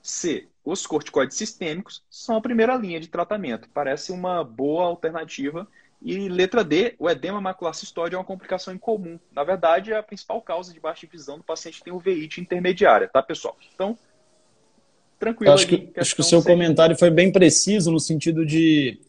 C. Os corticoides sistêmicos são a primeira linha de tratamento. Parece uma boa alternativa. E letra D, o edema macular cistoide é uma complicação incomum. Na verdade, é a principal causa de baixa visão do paciente que tem uveíte intermediária, tá, pessoal? Então, tranquilo. Acho que, acho que o seu comentário foi bem preciso no sentido de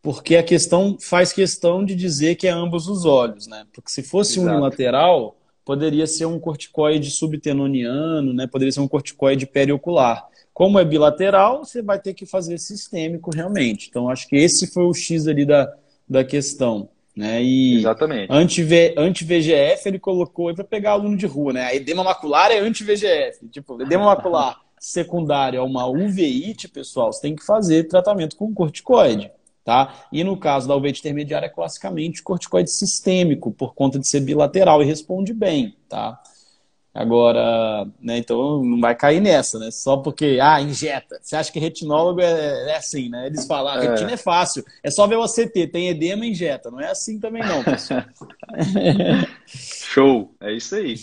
porque a questão faz questão de dizer que é ambos os olhos, né? Porque se fosse Exato. unilateral, poderia ser um corticoide subtenoniano, né? Poderia ser um corticoide periocular. Como é bilateral, você vai ter que fazer sistêmico realmente. Então, acho que esse foi o X ali da, da questão. Né? E Exatamente. Anti-VGF ele colocou para pegar aluno de rua, né? A edema macular é anti-VGF. Tipo, edema macular secundário a uma uveíte, pessoal, você tem que fazer tratamento com corticoide. Tá? E no caso da uveíte intermediária, é classicamente corticoide sistêmico, por conta de ser bilateral e responde bem. Tá? Agora, né, então não vai cair nessa, né? Só porque, ah, injeta. Você acha que retinólogo é, é assim, né? Eles falam, ah, retina é. é fácil, é só ver o ACT, tem edema, injeta. Não é assim também não, pessoal. Show, é isso aí.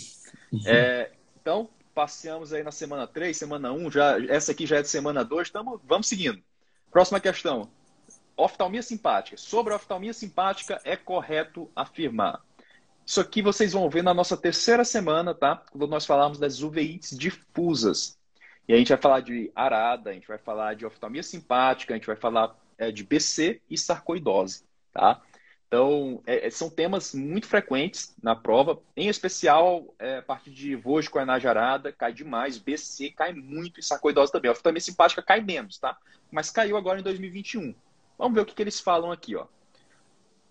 É, então, passeamos aí na semana 3, semana 1, já, essa aqui já é de semana 2, tamo, vamos seguindo. Próxima questão. Oftalmia simpática. Sobre a oftalmia simpática, é correto afirmar. Isso aqui vocês vão ver na nossa terceira semana, tá? Quando nós falamos das uveites difusas. E a gente vai falar de arada, a gente vai falar de oftalmia simpática, a gente vai falar é, de BC e sarcoidose, tá? Então, é, é, são temas muito frequentes na prova, em especial é, a parte de vojo com a arada, cai demais, BC cai muito e sarcoidose também. A oftalmia simpática cai menos, tá? Mas caiu agora em 2021. Vamos ver o que, que eles falam aqui, ó.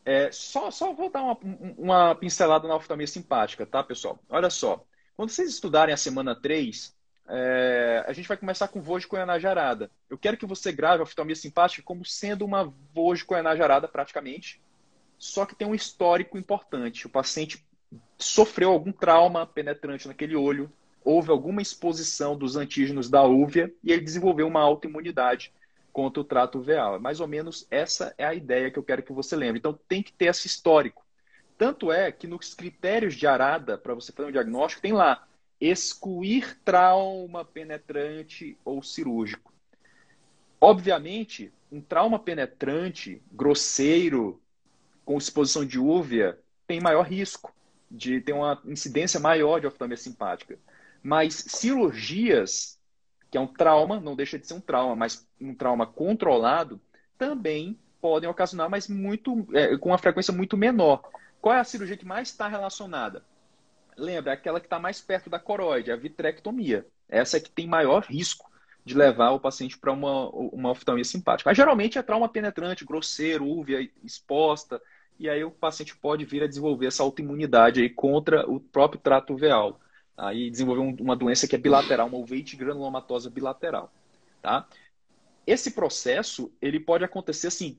É, só, só vou dar uma, uma pincelada na oftalmia simpática, tá, pessoal? Olha só. Quando vocês estudarem a semana 3, é, a gente vai começar com vojo com arada. Eu quero que você grave a oftalmia simpática como sendo uma vojo com arada, praticamente, só que tem um histórico importante. O paciente sofreu algum trauma penetrante naquele olho, houve alguma exposição dos antígenos da úvea e ele desenvolveu uma autoimunidade contra o trato uveal. Mais ou menos essa é a ideia que eu quero que você lembre. Então tem que ter esse histórico. Tanto é que nos critérios de arada, para você fazer um diagnóstico, tem lá excluir trauma penetrante ou cirúrgico. Obviamente, um trauma penetrante, grosseiro, com exposição de úvea tem maior risco. de ter uma incidência maior de oftalmia simpática. Mas cirurgias, que é um trauma, não deixa de ser um trauma, mas um trauma controlado, também podem ocasionar, mas muito, é, com uma frequência muito menor. Qual é a cirurgia que mais está relacionada? Lembra, é aquela que está mais perto da coroide, a vitrectomia. Essa é que tem maior risco de levar o paciente para uma, uma oftalmia simpática. Mas geralmente é trauma penetrante, grosseiro, úvea exposta, e aí o paciente pode vir a desenvolver essa autoimunidade aí contra o próprio trato uveal. Aí desenvolver um, uma doença que é bilateral, uma uveite granulomatosa bilateral. Tá? Esse processo ele pode acontecer assim,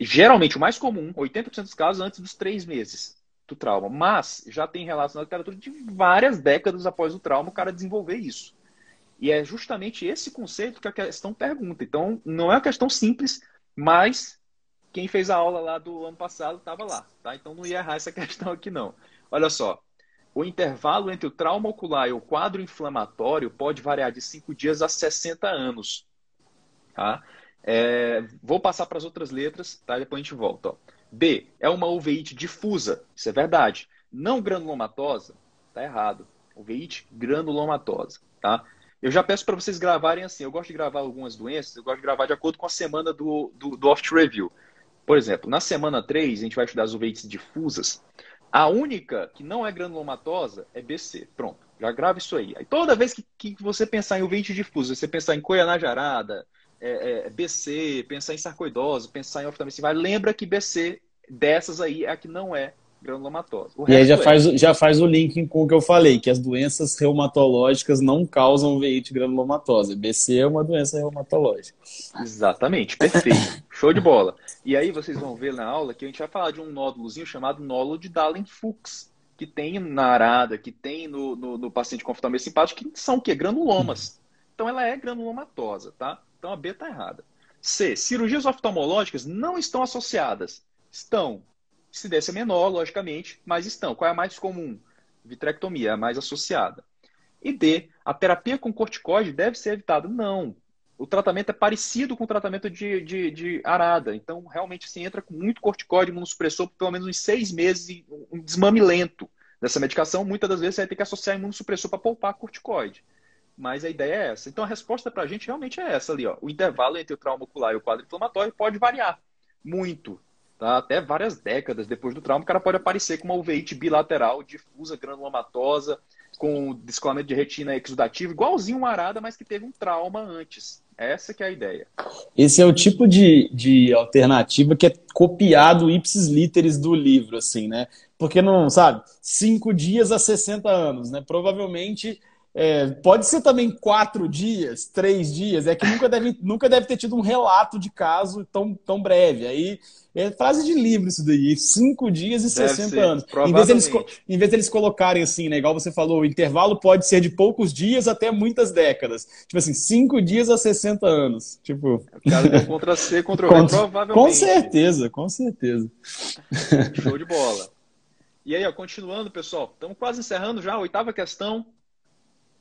geralmente o mais comum, 80% dos casos, antes dos três meses do trauma. Mas já tem relatos na literatura de várias décadas após o trauma o cara desenvolver isso. E é justamente esse conceito que a questão pergunta. Então, não é uma questão simples, mas quem fez a aula lá do ano passado estava lá, tá? Então não ia errar essa questão aqui não. Olha só, o intervalo entre o trauma ocular e o quadro inflamatório pode variar de 5 dias a 60 anos, tá? É, vou passar para as outras letras, tá? Depois a gente volta. Ó. B é uma uveíte difusa, isso é verdade. Não granulomatosa, tá errado. Uveíte granulomatosa, tá? Eu já peço para vocês gravarem assim. Eu gosto de gravar algumas doenças, eu gosto de gravar de acordo com a semana do, do, do Review. Por exemplo, na semana 3, a gente vai estudar as uveites difusas. A única que não é granulomatosa é BC. Pronto, já grava isso aí. Aí toda vez que, que você pensar em uveite difusa, você pensar em coianajarada, é, é, BC, pensar em sarcoidose, pensar em oftalmia, vai, lembra que BC dessas aí é a que não é granulomatosa. e aí já, é. faz, já faz o link com o que eu falei, que as doenças reumatológicas não causam veite granulomatosa. BC é uma doença reumatológica. Exatamente, perfeito. Show de bola. E aí vocês vão ver na aula que a gente vai falar de um nódulozinho chamado nódulo de Dallen-Fuchs, que tem na arada, que tem no, no, no paciente com oftalmia simpática, que são o quê? Granulomas. Então ela é granulomatosa, tá? Então a B está errada. C. Cirurgias oftalmológicas não estão associadas. Estão Incidência menor, logicamente, mas estão. Qual é a mais comum? Vitrectomia, a mais associada. E D, a terapia com corticoide deve ser evitada? Não. O tratamento é parecido com o tratamento de, de, de arada. Então, realmente, se entra com muito corticoide, imunossupressor, por pelo menos uns seis meses, um desmame lento dessa medicação. Muitas das vezes, você vai ter que associar imunossupressor para poupar corticoide. Mas a ideia é essa. Então, a resposta para a gente realmente é essa ali. Ó. O intervalo entre o trauma ocular e o quadro inflamatório pode variar muito. Tá? Até várias décadas depois do trauma, o cara pode aparecer com uma uveíte bilateral, difusa, granulomatosa, com descolamento de retina exudativo, igualzinho uma arada, mas que teve um trauma antes. Essa que é a ideia. Esse é o tipo de, de alternativa que é copiado ipsis literis do livro, assim, né? Porque não, sabe, cinco dias a 60 anos, né? Provavelmente é, pode ser também quatro dias, três dias, é que nunca deve, nunca deve ter tido um relato de caso tão, tão breve. Aí é frase de livro isso daí, cinco dias e deve 60 ser, anos. Em vez, eles, em vez deles colocarem assim, né, igual você falou, o intervalo pode ser de poucos dias até muitas décadas. Tipo assim, cinco dias a 60 anos. Tipo. O deu contra C, contra V, provavelmente. Com certeza, com certeza. Show de bola. E aí, ó, continuando, pessoal, estamos quase encerrando já a oitava questão.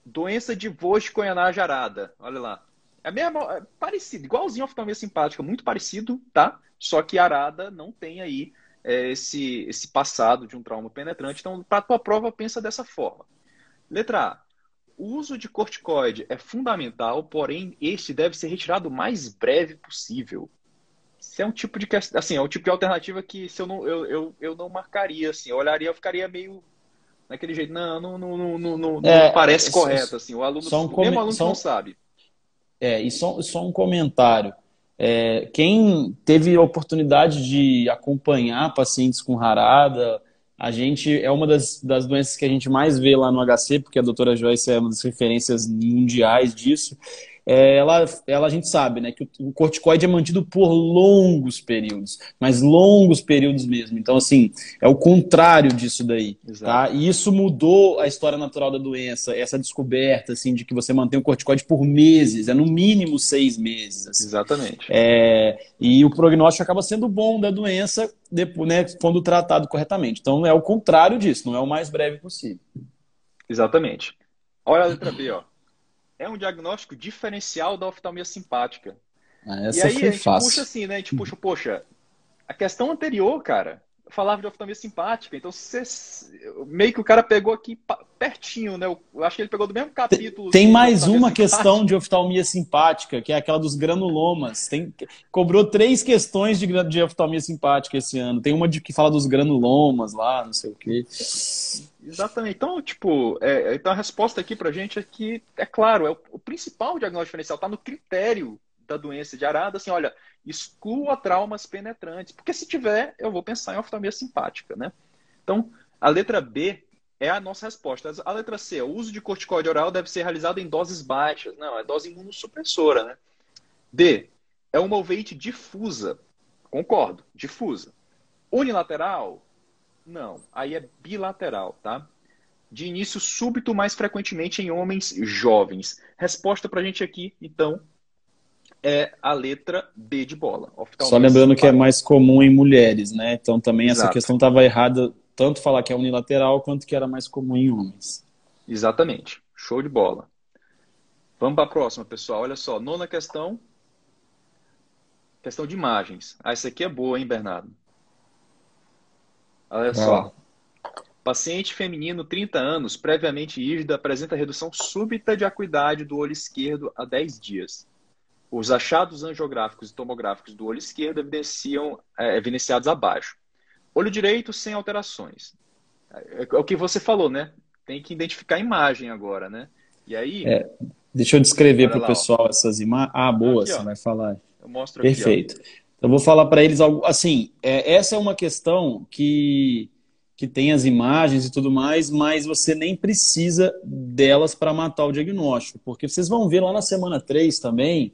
Doença de Vosch Coenar Arada. Olha lá. É mesmo, é parecido, igualzinho a oftalmia simpática, muito parecido, tá? Só que arada não tem aí é, esse, esse passado de um trauma penetrante. Então, para a tua prova, pensa dessa forma. Letra A. O uso de corticoide é fundamental, porém, este deve ser retirado o mais breve possível. Isso é um tipo de assim, é um tipo de alternativa que se eu não, eu, eu, eu não marcaria, assim, eu olharia, eu ficaria meio naquele jeito, não, não, não, não, não, é, não parece é, correto, assim, o aluno, um o mesmo aluno só, não sabe. É, e só, só um comentário. É, quem teve a oportunidade de acompanhar pacientes com rarada, a gente é uma das, das doenças que a gente mais vê lá no HC, porque a doutora Joyce é uma das referências mundiais disso é, ela, ela a gente sabe né, que o, corticoide é mantido por longos períodos, mas longos períodos mesmo. Então, assim, é o contrário disso daí. Tá? E isso mudou a história natural da doença, essa descoberta assim, de que você mantém o corticoide por meses, é no mínimo seis meses. Assim. Exatamente. É, e o prognóstico acaba sendo bom da doença depois, né, quando tratado corretamente. Então, é o contrário disso, não é o mais breve possível. Exatamente. Olha a letra B, ó é um diagnóstico diferencial da oftalmia simpática. Ah, essa e aí a gente fácil. puxa assim, né? A gente puxa, poxa, a questão anterior, cara, falava de oftalmia simpática. Então, você, meio que o cara pegou aqui pertinho, né? Eu acho que ele pegou do mesmo capítulo. Tem mais uma simpática. questão de oftalmia simpática, que é aquela dos granulomas. Tem, cobrou três questões de, de oftalmia simpática esse ano. Tem uma de que fala dos granulomas lá, não sei o quê. Exatamente. Então, tipo, é, então a resposta aqui pra gente é que, é claro, é o, o principal diagnóstico diferencial está no critério da doença de arada, assim, olha, exclua traumas penetrantes, porque se tiver, eu vou pensar em oftalmia simpática, né? Então, a letra B é a nossa resposta. A letra C, o uso de corticoide oral deve ser realizado em doses baixas. Não, é dose imunossupressora, né? D, é uma uveíte difusa. Concordo, difusa. Unilateral? Não, aí é bilateral, tá? De início súbito, mais frequentemente em homens jovens. Resposta pra gente aqui, então, é a letra B de bola. Só lembrando que é mais comum em mulheres, né? Então também Exato. essa questão estava errada, tanto falar que é unilateral quanto que era mais comum em homens. Exatamente. Show de bola. Vamos para a próxima, pessoal. Olha só, nona questão. Questão de imagens. Ah, essa aqui é boa, hein, Bernardo? Olha só. Paciente feminino, 30 anos, previamente írgida, apresenta redução súbita de acuidade do olho esquerdo a 10 dias. Os achados angiográficos e tomográficos do olho esquerdo evidenciam é, evidenciados abaixo. Olho direito sem alterações. É, é, o que você falou, né? Tem que identificar a imagem agora, né? E aí. É, deixa eu descrever para o pessoal ó. essas imagens. Ah, boa, aqui, você ó. vai falar. Eu mostro Perfeito. Aqui, então, vou falar para eles algo. Assim, é, essa é uma questão que, que tem as imagens e tudo mais, mas você nem precisa delas para matar o diagnóstico, porque vocês vão ver lá na semana 3 também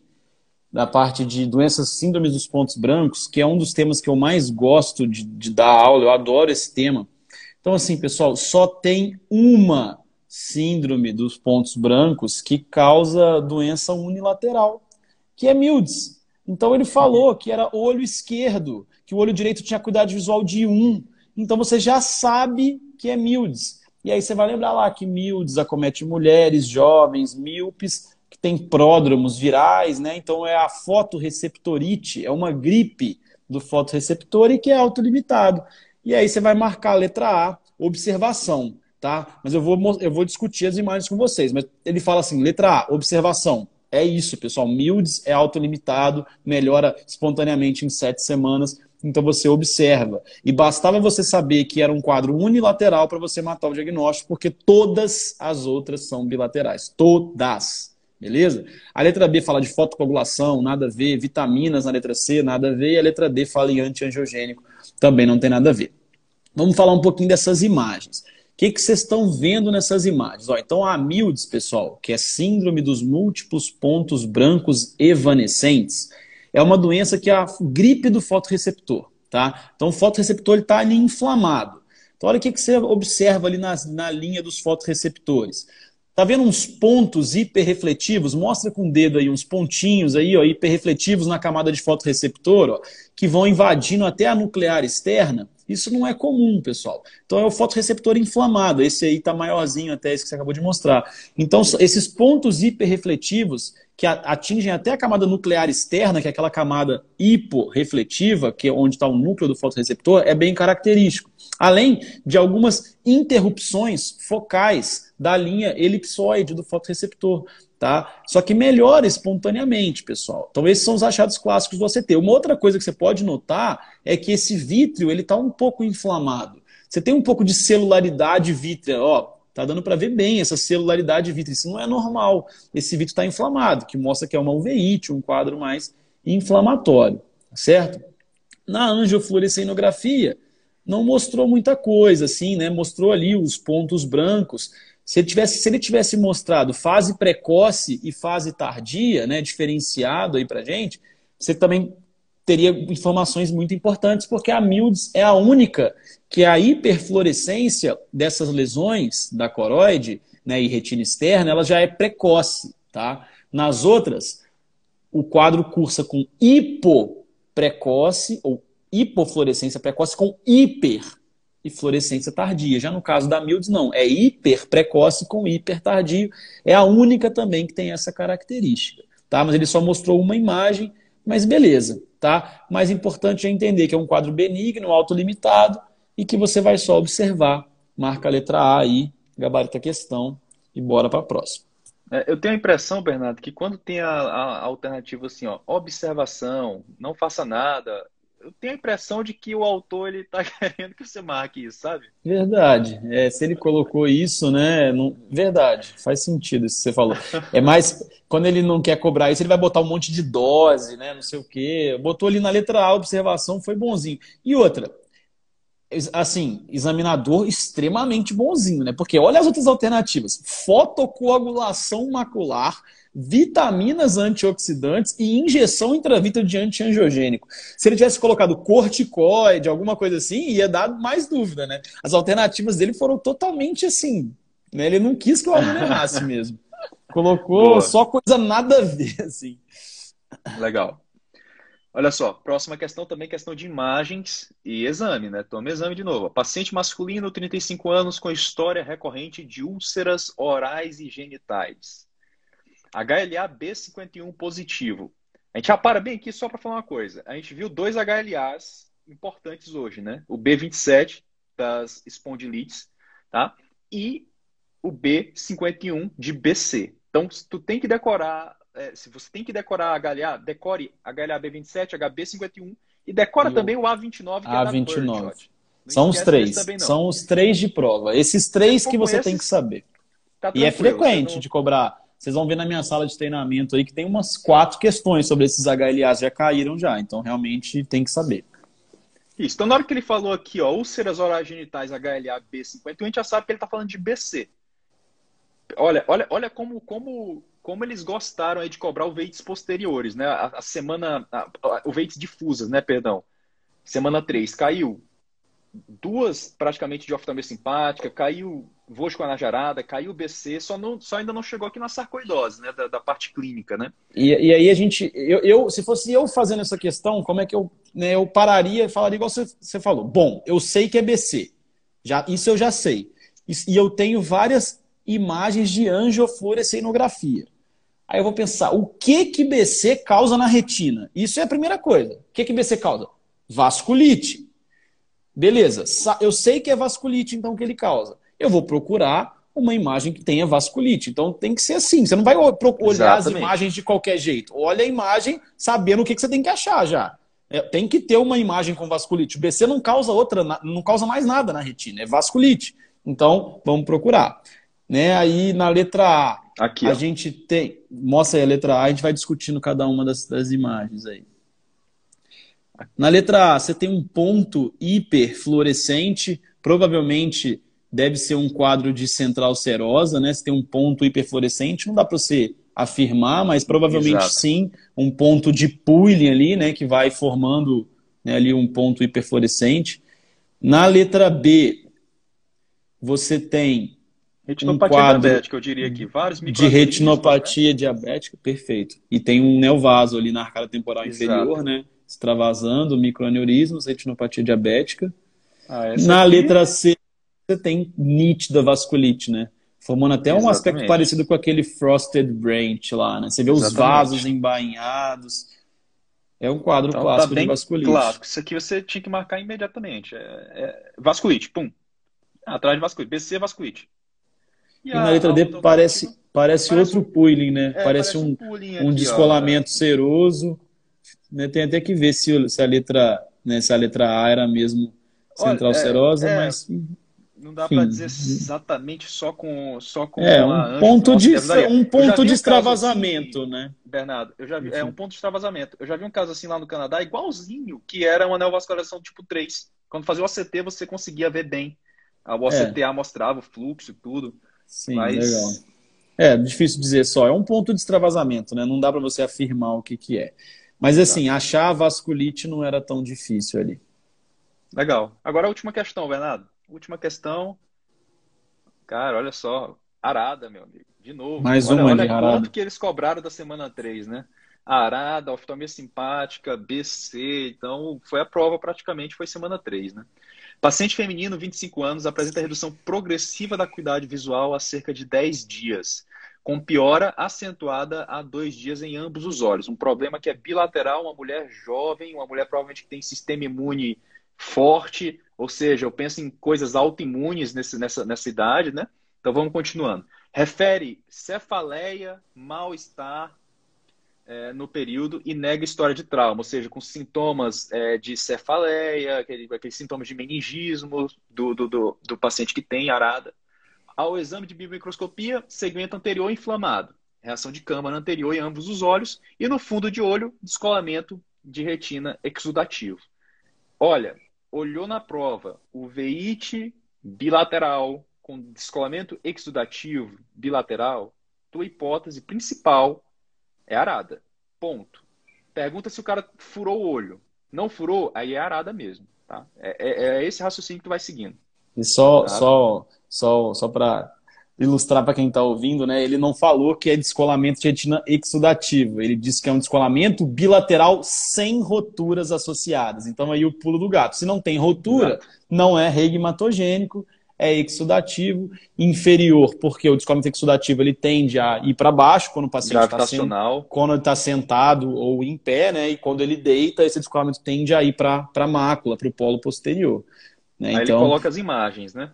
da parte de doenças síndromes dos pontos brancos, que é um dos temas que eu mais gosto de, de dar aula, eu adoro esse tema. Então, assim, pessoal, só tem uma síndrome dos pontos brancos que causa doença unilateral, que é Mildes. Então ele falou que era olho esquerdo, que o olho direito tinha cuidado visual de 1. Então você já sabe que é Mildes. E aí você vai lembrar lá que Mildes acomete mulheres, jovens, míopes, tem pródromos virais, né? Então é a fotoreceptorite, é uma gripe do fotoreceptor e que é autolimitado. E aí você vai marcar a letra A, observação, tá? Mas eu vou, eu vou discutir as imagens com vocês. Mas ele fala assim, letra A, observação. É isso, pessoal. Mildes é autolimitado, melhora espontaneamente em sete semanas. Então você observa. E bastava você saber que era um quadro unilateral para você matar o diagnóstico, porque todas as outras são bilaterais. Todas. Beleza? A letra B fala de fotocoagulação, nada a ver. Vitaminas na letra C, nada a ver. E a letra D fala em antiangiogênico, também não tem nada a ver. Vamos falar um pouquinho dessas imagens. O que, vocês estão vendo nessas imagens? Ó, então, a amildes, pessoal, que é síndrome dos múltiplos pontos brancos evanescentes, é uma doença que é a gripe do fotoreceptor. Tá? Então, o fotoreceptor está ali inflamado. Então, olha o que, que você observa ali na, na linha dos fotoreceptores. Tá vendo uns pontos hiperrefletivos? Mostra com o dedo aí uns pontinhos aí, ó, hiperrefletivos na camada de fotorreceptor, ó, que vão invadindo até a nuclear externa. Isso não é comum, pessoal. Então é o fotorreceptor inflamado. Esse aí está maiorzinho até esse que você acabou de mostrar. Então, esses pontos hiperrefletivos que atingem até a camada nuclear externa, que é aquela camada hiporrefletiva, que é onde está o núcleo do fotorreceptor, é bem característico. Além de algumas interrupções focais da linha elipsoide do fotorreceptor. Tá? Só que melhora espontaneamente, pessoal. Então esses são os achados clássicos do ACT. Uma outra coisa que você pode notar é que esse vítreo ele está um pouco inflamado. Você tem um pouco de celularidade vítrea, ó, tá dando para ver bem essa celularidade vítrea. Isso não é normal. Esse vítreo está inflamado, que mostra que é uma uveíte, um quadro mais inflamatório, tá certo? Na angiofluorescenografia, não mostrou muita coisa, assim, né? Mostrou ali os pontos brancos, se ele, tivesse, se ele tivesse mostrado fase precoce e fase tardia, né, diferenciado aí para gente, você também teria informações muito importantes, porque a MILDS é a única que a hiperfluorescência dessas lesões da coroide né, e retina externa, ela já é precoce. Tá? Nas outras, o quadro cursa com hipoprecoce ou hipofluorescência precoce com hiper e fluorescência tardia. Já no caso da Mildes, não. É hiper precoce com hiper tardio. É a única também que tem essa característica. Tá? Mas ele só mostrou uma imagem, mas beleza. Tá? Mais importante é entender que é um quadro benigno, autolimitado, e que você vai só observar. Marca a letra A aí, gabarita a questão e bora para a próxima. É, eu tenho a impressão, Bernardo, que quando tem a, a, alternativa assim, ó, observação, não faça nada, eu tenho a impressão de que o autor ele está querendo que você marque isso, sabe? Verdade. É, se ele colocou isso, né? Não... Verdade, faz sentido isso que você falou. É mais quando ele não quer cobrar isso, ele vai botar um monte de dose, né? Não sei o quê. Botou ali na letra A, observação, foi bonzinho. E outra, assim, examinador extremamente bonzinho, né? Porque olha as outras alternativas: fotocoagulação macular, vitaminas antioxidantes e injeção intravítrea de antiangiogênico. Se ele tivesse colocado corticoide, alguma coisa assim, ia dar mais dúvida, né? As alternativas dele foram totalmente assim, né? Ele não quis que o aluno errasse mesmo. Colocou Boa. só coisa nada a ver, assim. Legal. Olha só, próxima questão também questão de imagens e exame, né? Tome exame de novo. Paciente masculino, 35 anos, com história recorrente de úlceras orais e genitais. HLA B51 positivo. A gente já para bem aqui só para falar uma coisa. A gente viu dois HLAs importantes hoje, né? O B27 das espondilites, tá? E o B51 de BC. Então, tu tem que decorar é, se você tem que decorar HLA, decore HLA-B27, HB51 e decora e também o A29, que A29. é São os três. São os três de prova. Esses três que você esses, tem que saber. Tá e é frequente não... de cobrar. Vocês vão ver na minha sala de treinamento aí que tem umas quatro questões sobre esses HLAs já caíram já. Então realmente tem que saber. Isso. Então, na hora que ele falou aqui, ó, úlceras orais genitais HLA B51, a gente já sabe que ele está falando de BC. Olha, olha, olha como, como como eles gostaram aí de cobrar o weights posteriores, né? A, a semana, a, a, o weights difusas, né? Perdão. Semana 3, caiu duas praticamente de oftalmia simpática, caiu voz com a najarada, caiu BC, só, não, só ainda não chegou aqui na sarcoidose, né? Da, da parte clínica, né? E, e aí a gente, eu, eu, se fosse eu fazendo essa questão, como é que eu, né, eu pararia e falaria igual você, você falou. Bom, eu sei que é BC, já, isso eu já sei. E, eu tenho várias imagens de angiofluorescinografia. Aí eu vou pensar, o que que BC causa na retina? Isso é a primeira coisa. O que que BC causa? Vasculite. Beleza, eu sei que é vasculite, então, que ele causa. Eu vou procurar uma imagem que tenha vasculite. Então tem que ser assim. Você não vai olhar Exatamente. as imagens de qualquer jeito. Olha a imagem sabendo o que, que você tem que achar já. É, tem que ter uma imagem com vasculite. O BC não causa outra, não causa mais nada na retina, é vasculite. Então, vamos procurar. Né? Aí na letra A, Aqui, a ó. gente tem. Mostra aí a letra A, a gente vai discutindo cada uma das, das imagens aí. Na letra A, você tem um ponto hiperfluorescente, provavelmente deve ser um quadro de central serosa, né? Você tem um ponto hiperfluorescente, não dá para você afirmar, mas provavelmente Exato. sim, um ponto de pooling ali, né? Que vai formando né, ali um ponto hiperfluorescente. Na letra B, você tem Retinopatia um quadro diabética, eu diria aqui. Vários De retinopatia né? diabética, perfeito. E tem um neovaso ali na arcada temporal Exato. inferior, né? Extravasando, microaneurismos, retinopatia diabética. Ah, na aqui... letra C, você tem nítida vasculite, né? Formando até Exatamente. um aspecto parecido com aquele frosted branch lá, né? Você vê Exatamente. os vasos embainhados. É um quadro então, tá clássico tá de vasculite. Claro, isso aqui você tinha que marcar imediatamente. É, é vasculite, pum. Atrás de vasculite. BC vasculite. E, e na letra D parece, parece, parece outro pooling, né? É, parece, um, um, um descolamento ó, seroso. Né? Tem até que ver se, se, a letra, né, se a letra A era mesmo central Olha, é, serosa, é, mas. Não dá para dizer exatamente só com só com é, um ponto de um ponto de extravasamento, um assim, né? Bernardo, eu já vi, é um ponto de extravasamento. Eu já vi um caso assim lá no Canadá, igualzinho, que era uma neovascularização tipo 3. Quando fazia o ACT, você conseguia ver bem. O ACTA é. mostrava o fluxo e tudo. Sim, Mas... legal. É, difícil dizer só. É um ponto de extravasamento, né? Não dá para você afirmar o que, que é. Mas assim, tá. achar a vasculite não era tão difícil ali. Legal. Agora a última questão, Bernardo. Última questão. Cara, olha só. Arada, meu amigo. De novo. Mais olha, uma olha Arada. quanto que eles cobraram da semana 3, né? Arada, oftalmia simpática, BC. Então, foi a prova praticamente, foi semana 3, né? Paciente feminino, 25 anos, apresenta redução progressiva da acuidade visual há cerca de 10 dias. Com piora acentuada há dois dias em ambos os olhos. Um problema que é bilateral, uma mulher jovem, uma mulher provavelmente que tem sistema imune forte, ou seja, eu penso em coisas autoimunes nesse, nessa, nessa idade, né? Então vamos continuando. Refere cefaleia, mal-estar é, no período e nega história de trauma, ou seja, com sintomas é, de cefaleia, aquele, aqueles sintomas de meningismo do, do, do, do paciente que tem arada ao exame de biomicroscopia, segmento anterior inflamado, reação de câmara anterior em ambos os olhos e no fundo de olho, descolamento de retina exudativo. Olha, olhou na prova o veite bilateral com descolamento exudativo bilateral, tua hipótese principal é arada. Ponto. Pergunta se o cara furou o olho. Não furou, aí é arada mesmo. Tá? É, é, é esse raciocínio que tu vai seguindo. E só, tá? só só, só para ilustrar para quem está ouvindo, né? Ele não falou que é descolamento de retina exudativo. Ele disse que é um descolamento bilateral sem roturas associadas. Então aí o pulo do gato. Se não tem rotura, Exato. não é regmatogênico, é exudativo inferior, porque o descolamento exudativo ele tende a ir para baixo quando o paciente está sentado, quando está sentado ou em pé, né? E quando ele deita, esse descolamento tende a ir para a mácula, para o polo posterior. Né? Aí então, ele coloca as imagens, né?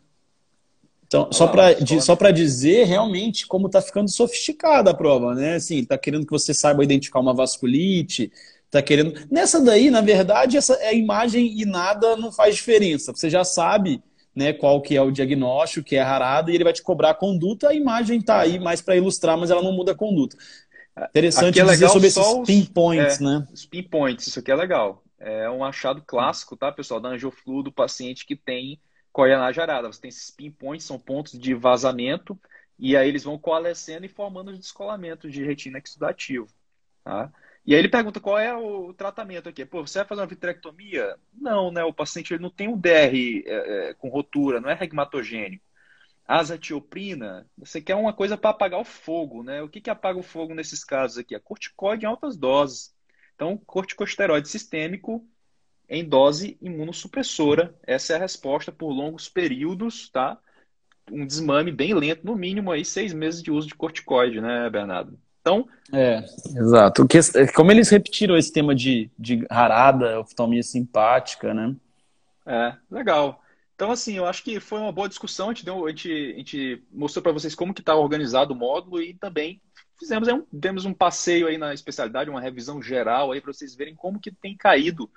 Então, só para só para dizer realmente como está ficando sofisticada a prova, né? Assim, está querendo que você saiba identificar uma vasculite, está querendo. Nessa daí, na verdade, essa é imagem e nada não faz diferença. Você já sabe, né, qual que é o diagnóstico, que é rarada, e ele vai te cobrar a conduta. A imagem está aí mais para ilustrar, mas ela não muda a conduta. Interessante é dizer sobre esses os, pinpoints, é, né? Os pinpoints, isso aqui é legal. É um achado clássico, tá, pessoal, da angioflu do paciente que tem coreana jarada. Você tem esses pinpoints, são pontos de vazamento, e aí eles vão coalescendo e formando os descolamentos de retina exudativo. Tá? E aí ele pergunta qual é o tratamento aqui. Pô, você vai fazer uma vitrectomia? Não, né? O paciente ele não tem um DR é, é, com rotura, não é regmatogênico. Azatioprina, você quer uma coisa para apagar o fogo, né? O que, que apaga o fogo nesses casos aqui? A corticoide em altas doses. Então, corticosteroide sistêmico em dose imunossupressora. Essa é a resposta por longos períodos, tá? Um desmame bem lento, no mínimo aí seis meses de uso de corticoide, né, Bernardo? Então. É, exato. Como eles repetiram esse tema de, de rarada, oftalmia simpática, né? É, legal. Então, assim, eu acho que foi uma boa discussão. A gente, deu, a gente, a gente mostrou para vocês como que está organizado o módulo e também fizemos um, demos um passeio aí na especialidade, uma revisão geral aí para vocês verem como que tem caído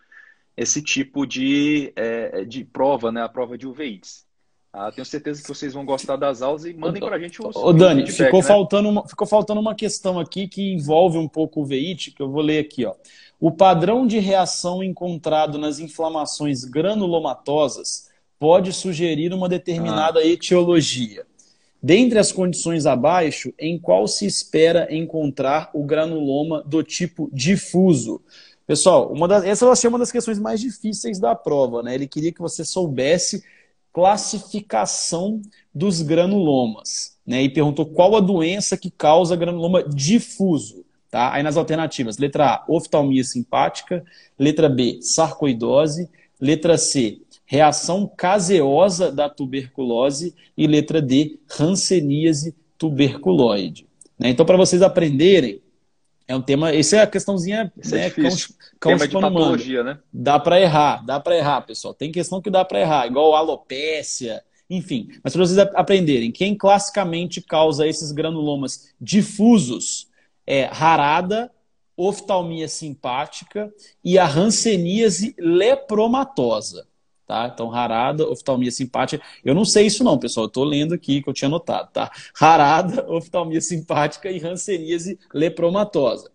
esse tipo de, é, de prova, né? A prova de UVIs. Ah, tenho certeza que vocês vão gostar das aulas e mandem para a gente os. Ô, Dani, ficou, né? faltando uma, ficou faltando uma questão aqui que envolve um pouco o VEIT, que eu vou ler aqui. Ó. O padrão de reação encontrado nas inflamações granulomatosas pode sugerir uma determinada ah. etiologia. Dentre as condições abaixo, em qual se espera encontrar o granuloma do tipo difuso? Pessoal, uma das, essa eu achei uma das questões mais difíceis da prova, né? Ele queria que você soubesse classificação dos granulomas, né? E perguntou qual a doença que causa granuloma difuso, tá? Aí nas alternativas, letra A, oftalmia simpática, letra B, sarcoidose, letra C, reação caseosa da tuberculose e letra D, hanseníase tuberculoide. Né? Então, para vocês aprenderem, é um tema. Essa é a questãozinha. Isso é né, é difícil. Cão, tema de patologia, né? Dá para errar, dá para errar, pessoal. Tem questão que dá para errar, igual alopécia, enfim. Mas para vocês aprenderem, quem classicamente causa esses granulomas difusos é rarada, oftalmia simpática e a hanseníase lepromatosa. Tá? Então, rarada, oftalmia simpática. Eu não sei isso não, pessoal. Eu estou lendo aqui que eu tinha notado, tá? Rarada, oftalmia simpática e hanseníase lepromatosa.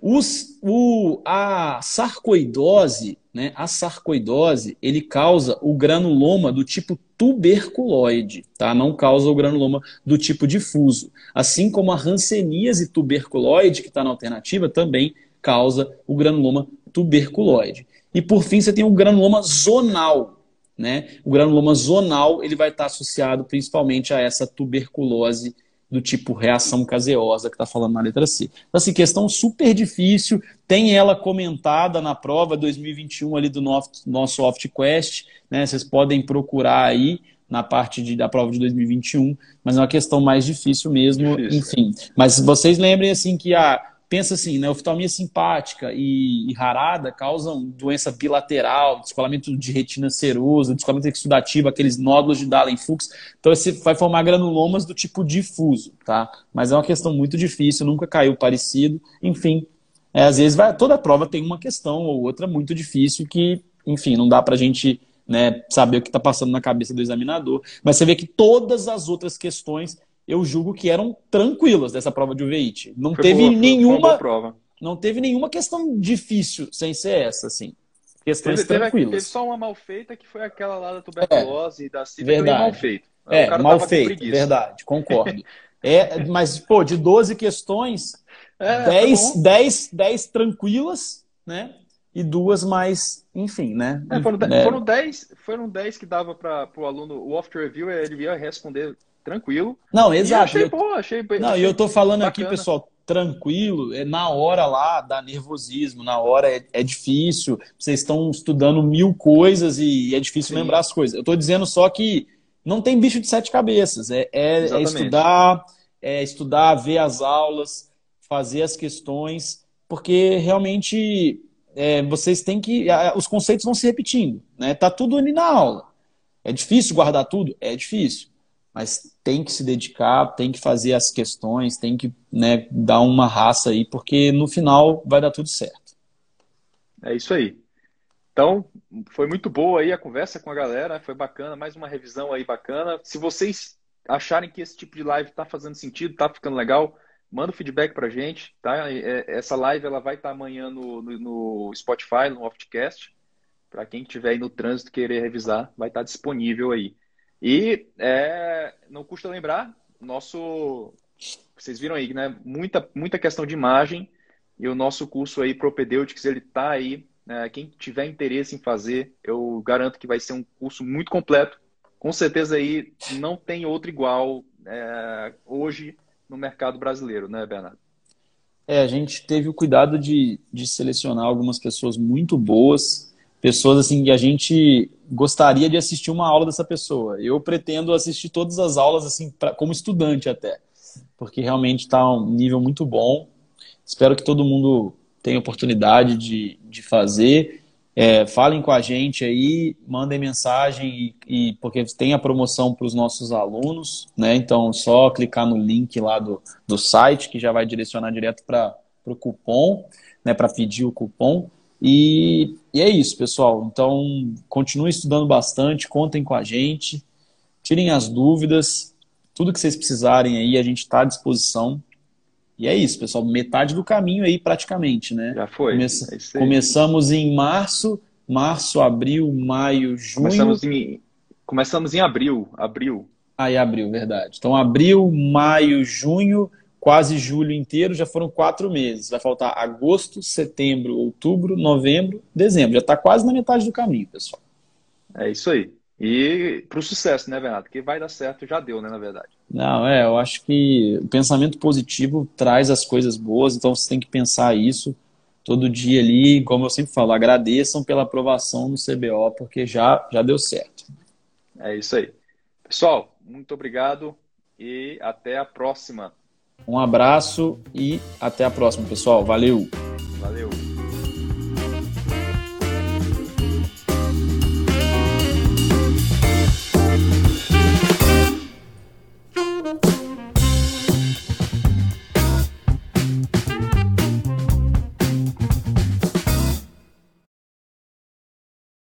Os, o, a sarcoidose, né? A sarcoidose, ele causa o granuloma do tipo tuberculoide, tá? Não causa o granuloma do tipo difuso. Assim como a hanseníase tuberculoide, que está na alternativa, também causa o granuloma tuberculoide. E por fim, você tem o granuloma zonal. Né? O granuloma zonal ele vai estar associado principalmente a essa tuberculose do tipo reação caseosa que está falando na letra C. Então, assim, questão super difícil. Tem ela comentada na prova 2021 ali do nosso, nosso OftQuest. Né? Vocês podem procurar aí na parte de, da prova de 2021, mas é uma questão mais difícil mesmo, difícil. enfim. Mas vocês lembrem assim que a pensa assim, né, oftalmia simpática e, e rarada causam doença bilateral, descolamento de retina serosa, descolamento exudativo, aqueles nódulos de Dallen-Fuchs. Então, você vai formar granulomas do tipo difuso, tá? Mas é uma questão muito difícil, nunca caiu parecido. Enfim, é, às vezes vai, toda prova tem uma questão ou outra muito difícil que, enfim, não dá para a gente né, saber o que está passando na cabeça do examinador. Mas você vê que todas as outras questões eu julgo que eram tranquilas dessa prova de UVIT. Não foi teve boa, nenhuma prova. Não teve nenhuma questão difícil sem ser essa, assim. Questões teve, tranquilas. Teve, só uma mal feita que foi aquela lá da tuberculose é, e da sífilis verdade. mal feito. É, mal feito, verdade, concordo. é, mas, pô, de 12 questões, é, 10, tá 10, 10 tranquilas, né? E duas mais, enfim, né? É, foram, é. foram, 10, foram 10 que dava para o aluno, o off review, ele ia responder tranquilo. Não, exato. achei, pô, achei, Não, e eu tô falando bacana. aqui, pessoal, tranquilo, é na hora lá dá nervosismo, na hora é, é difícil, vocês estão estudando mil coisas e é difícil Sim. lembrar as coisas. Eu tô dizendo só que não tem bicho de sete cabeças, é, é, é estudar, é estudar, ver as aulas, fazer as questões, porque realmente é, vocês têm que. Os conceitos vão se repetindo, né? Tá tudo ali na aula. É difícil guardar tudo? É difícil mas tem que se dedicar, tem que fazer as questões, tem que né, dar uma raça aí, porque no final vai dar tudo certo. É isso aí. Então, foi muito boa aí a conversa com a galera, foi bacana, mais uma revisão aí bacana. Se vocês acharem que esse tipo de live está fazendo sentido, está ficando legal, manda o feedback pra gente, tá? É, essa live ela vai estar tá amanhã no, no, no, Spotify, no Oftcast. Para quem estiver aí no trânsito querer revisar, vai estar tá disponível aí. E é, não custa lembrar, nosso. Vocês viram aí, né? Muita, muita questão de imagem. E o nosso curso aí, Propedeutics, ele está aí. Né? Quem tiver interesse em fazer, eu garanto que vai ser um curso muito completo. Com certeza aí não tem outro igual é, hoje no mercado brasileiro, né, Bernardo? É, a gente teve o cuidado de, de selecionar algumas pessoas muito boas pessoas assim que a gente gostaria de assistir uma aula dessa pessoa. Eu pretendo assistir todas as aulas assim pra, como estudante até, porque realmente está um nível muito bom. Espero que todo mundo tenha oportunidade de, de fazer. É, falem com a gente aí, mandem mensagem e, e porque tem a promoção para os nossos alunos, né? Então só clicar no link lá do, do site que já vai direcionar direto para o cupom, né? Para pedir o cupom. E, e é isso, pessoal. Então, continue estudando bastante, contem com a gente, tirem as dúvidas, tudo que vocês precisarem aí, a gente está à disposição. E é isso, pessoal. Metade do caminho aí, praticamente, né? Já foi. Começa... É Começamos em março, março, abril, maio, junho. Começamos em, Começamos em abril. Abril. Aí, ah, abril, verdade. Então, abril, maio, junho quase julho inteiro, já foram quatro meses. Vai faltar agosto, setembro, outubro, novembro, dezembro. Já está quase na metade do caminho, pessoal. É isso aí. E para o sucesso, né, Bernardo? Que vai dar certo, já deu, né, na verdade. Não, é, eu acho que o pensamento positivo traz as coisas boas, então você tem que pensar isso todo dia ali, como eu sempre falo, agradeçam pela aprovação no CBO, porque já, já deu certo. É isso aí. Pessoal, muito obrigado e até a próxima. Um abraço e até a próxima, pessoal. Valeu! Valeu!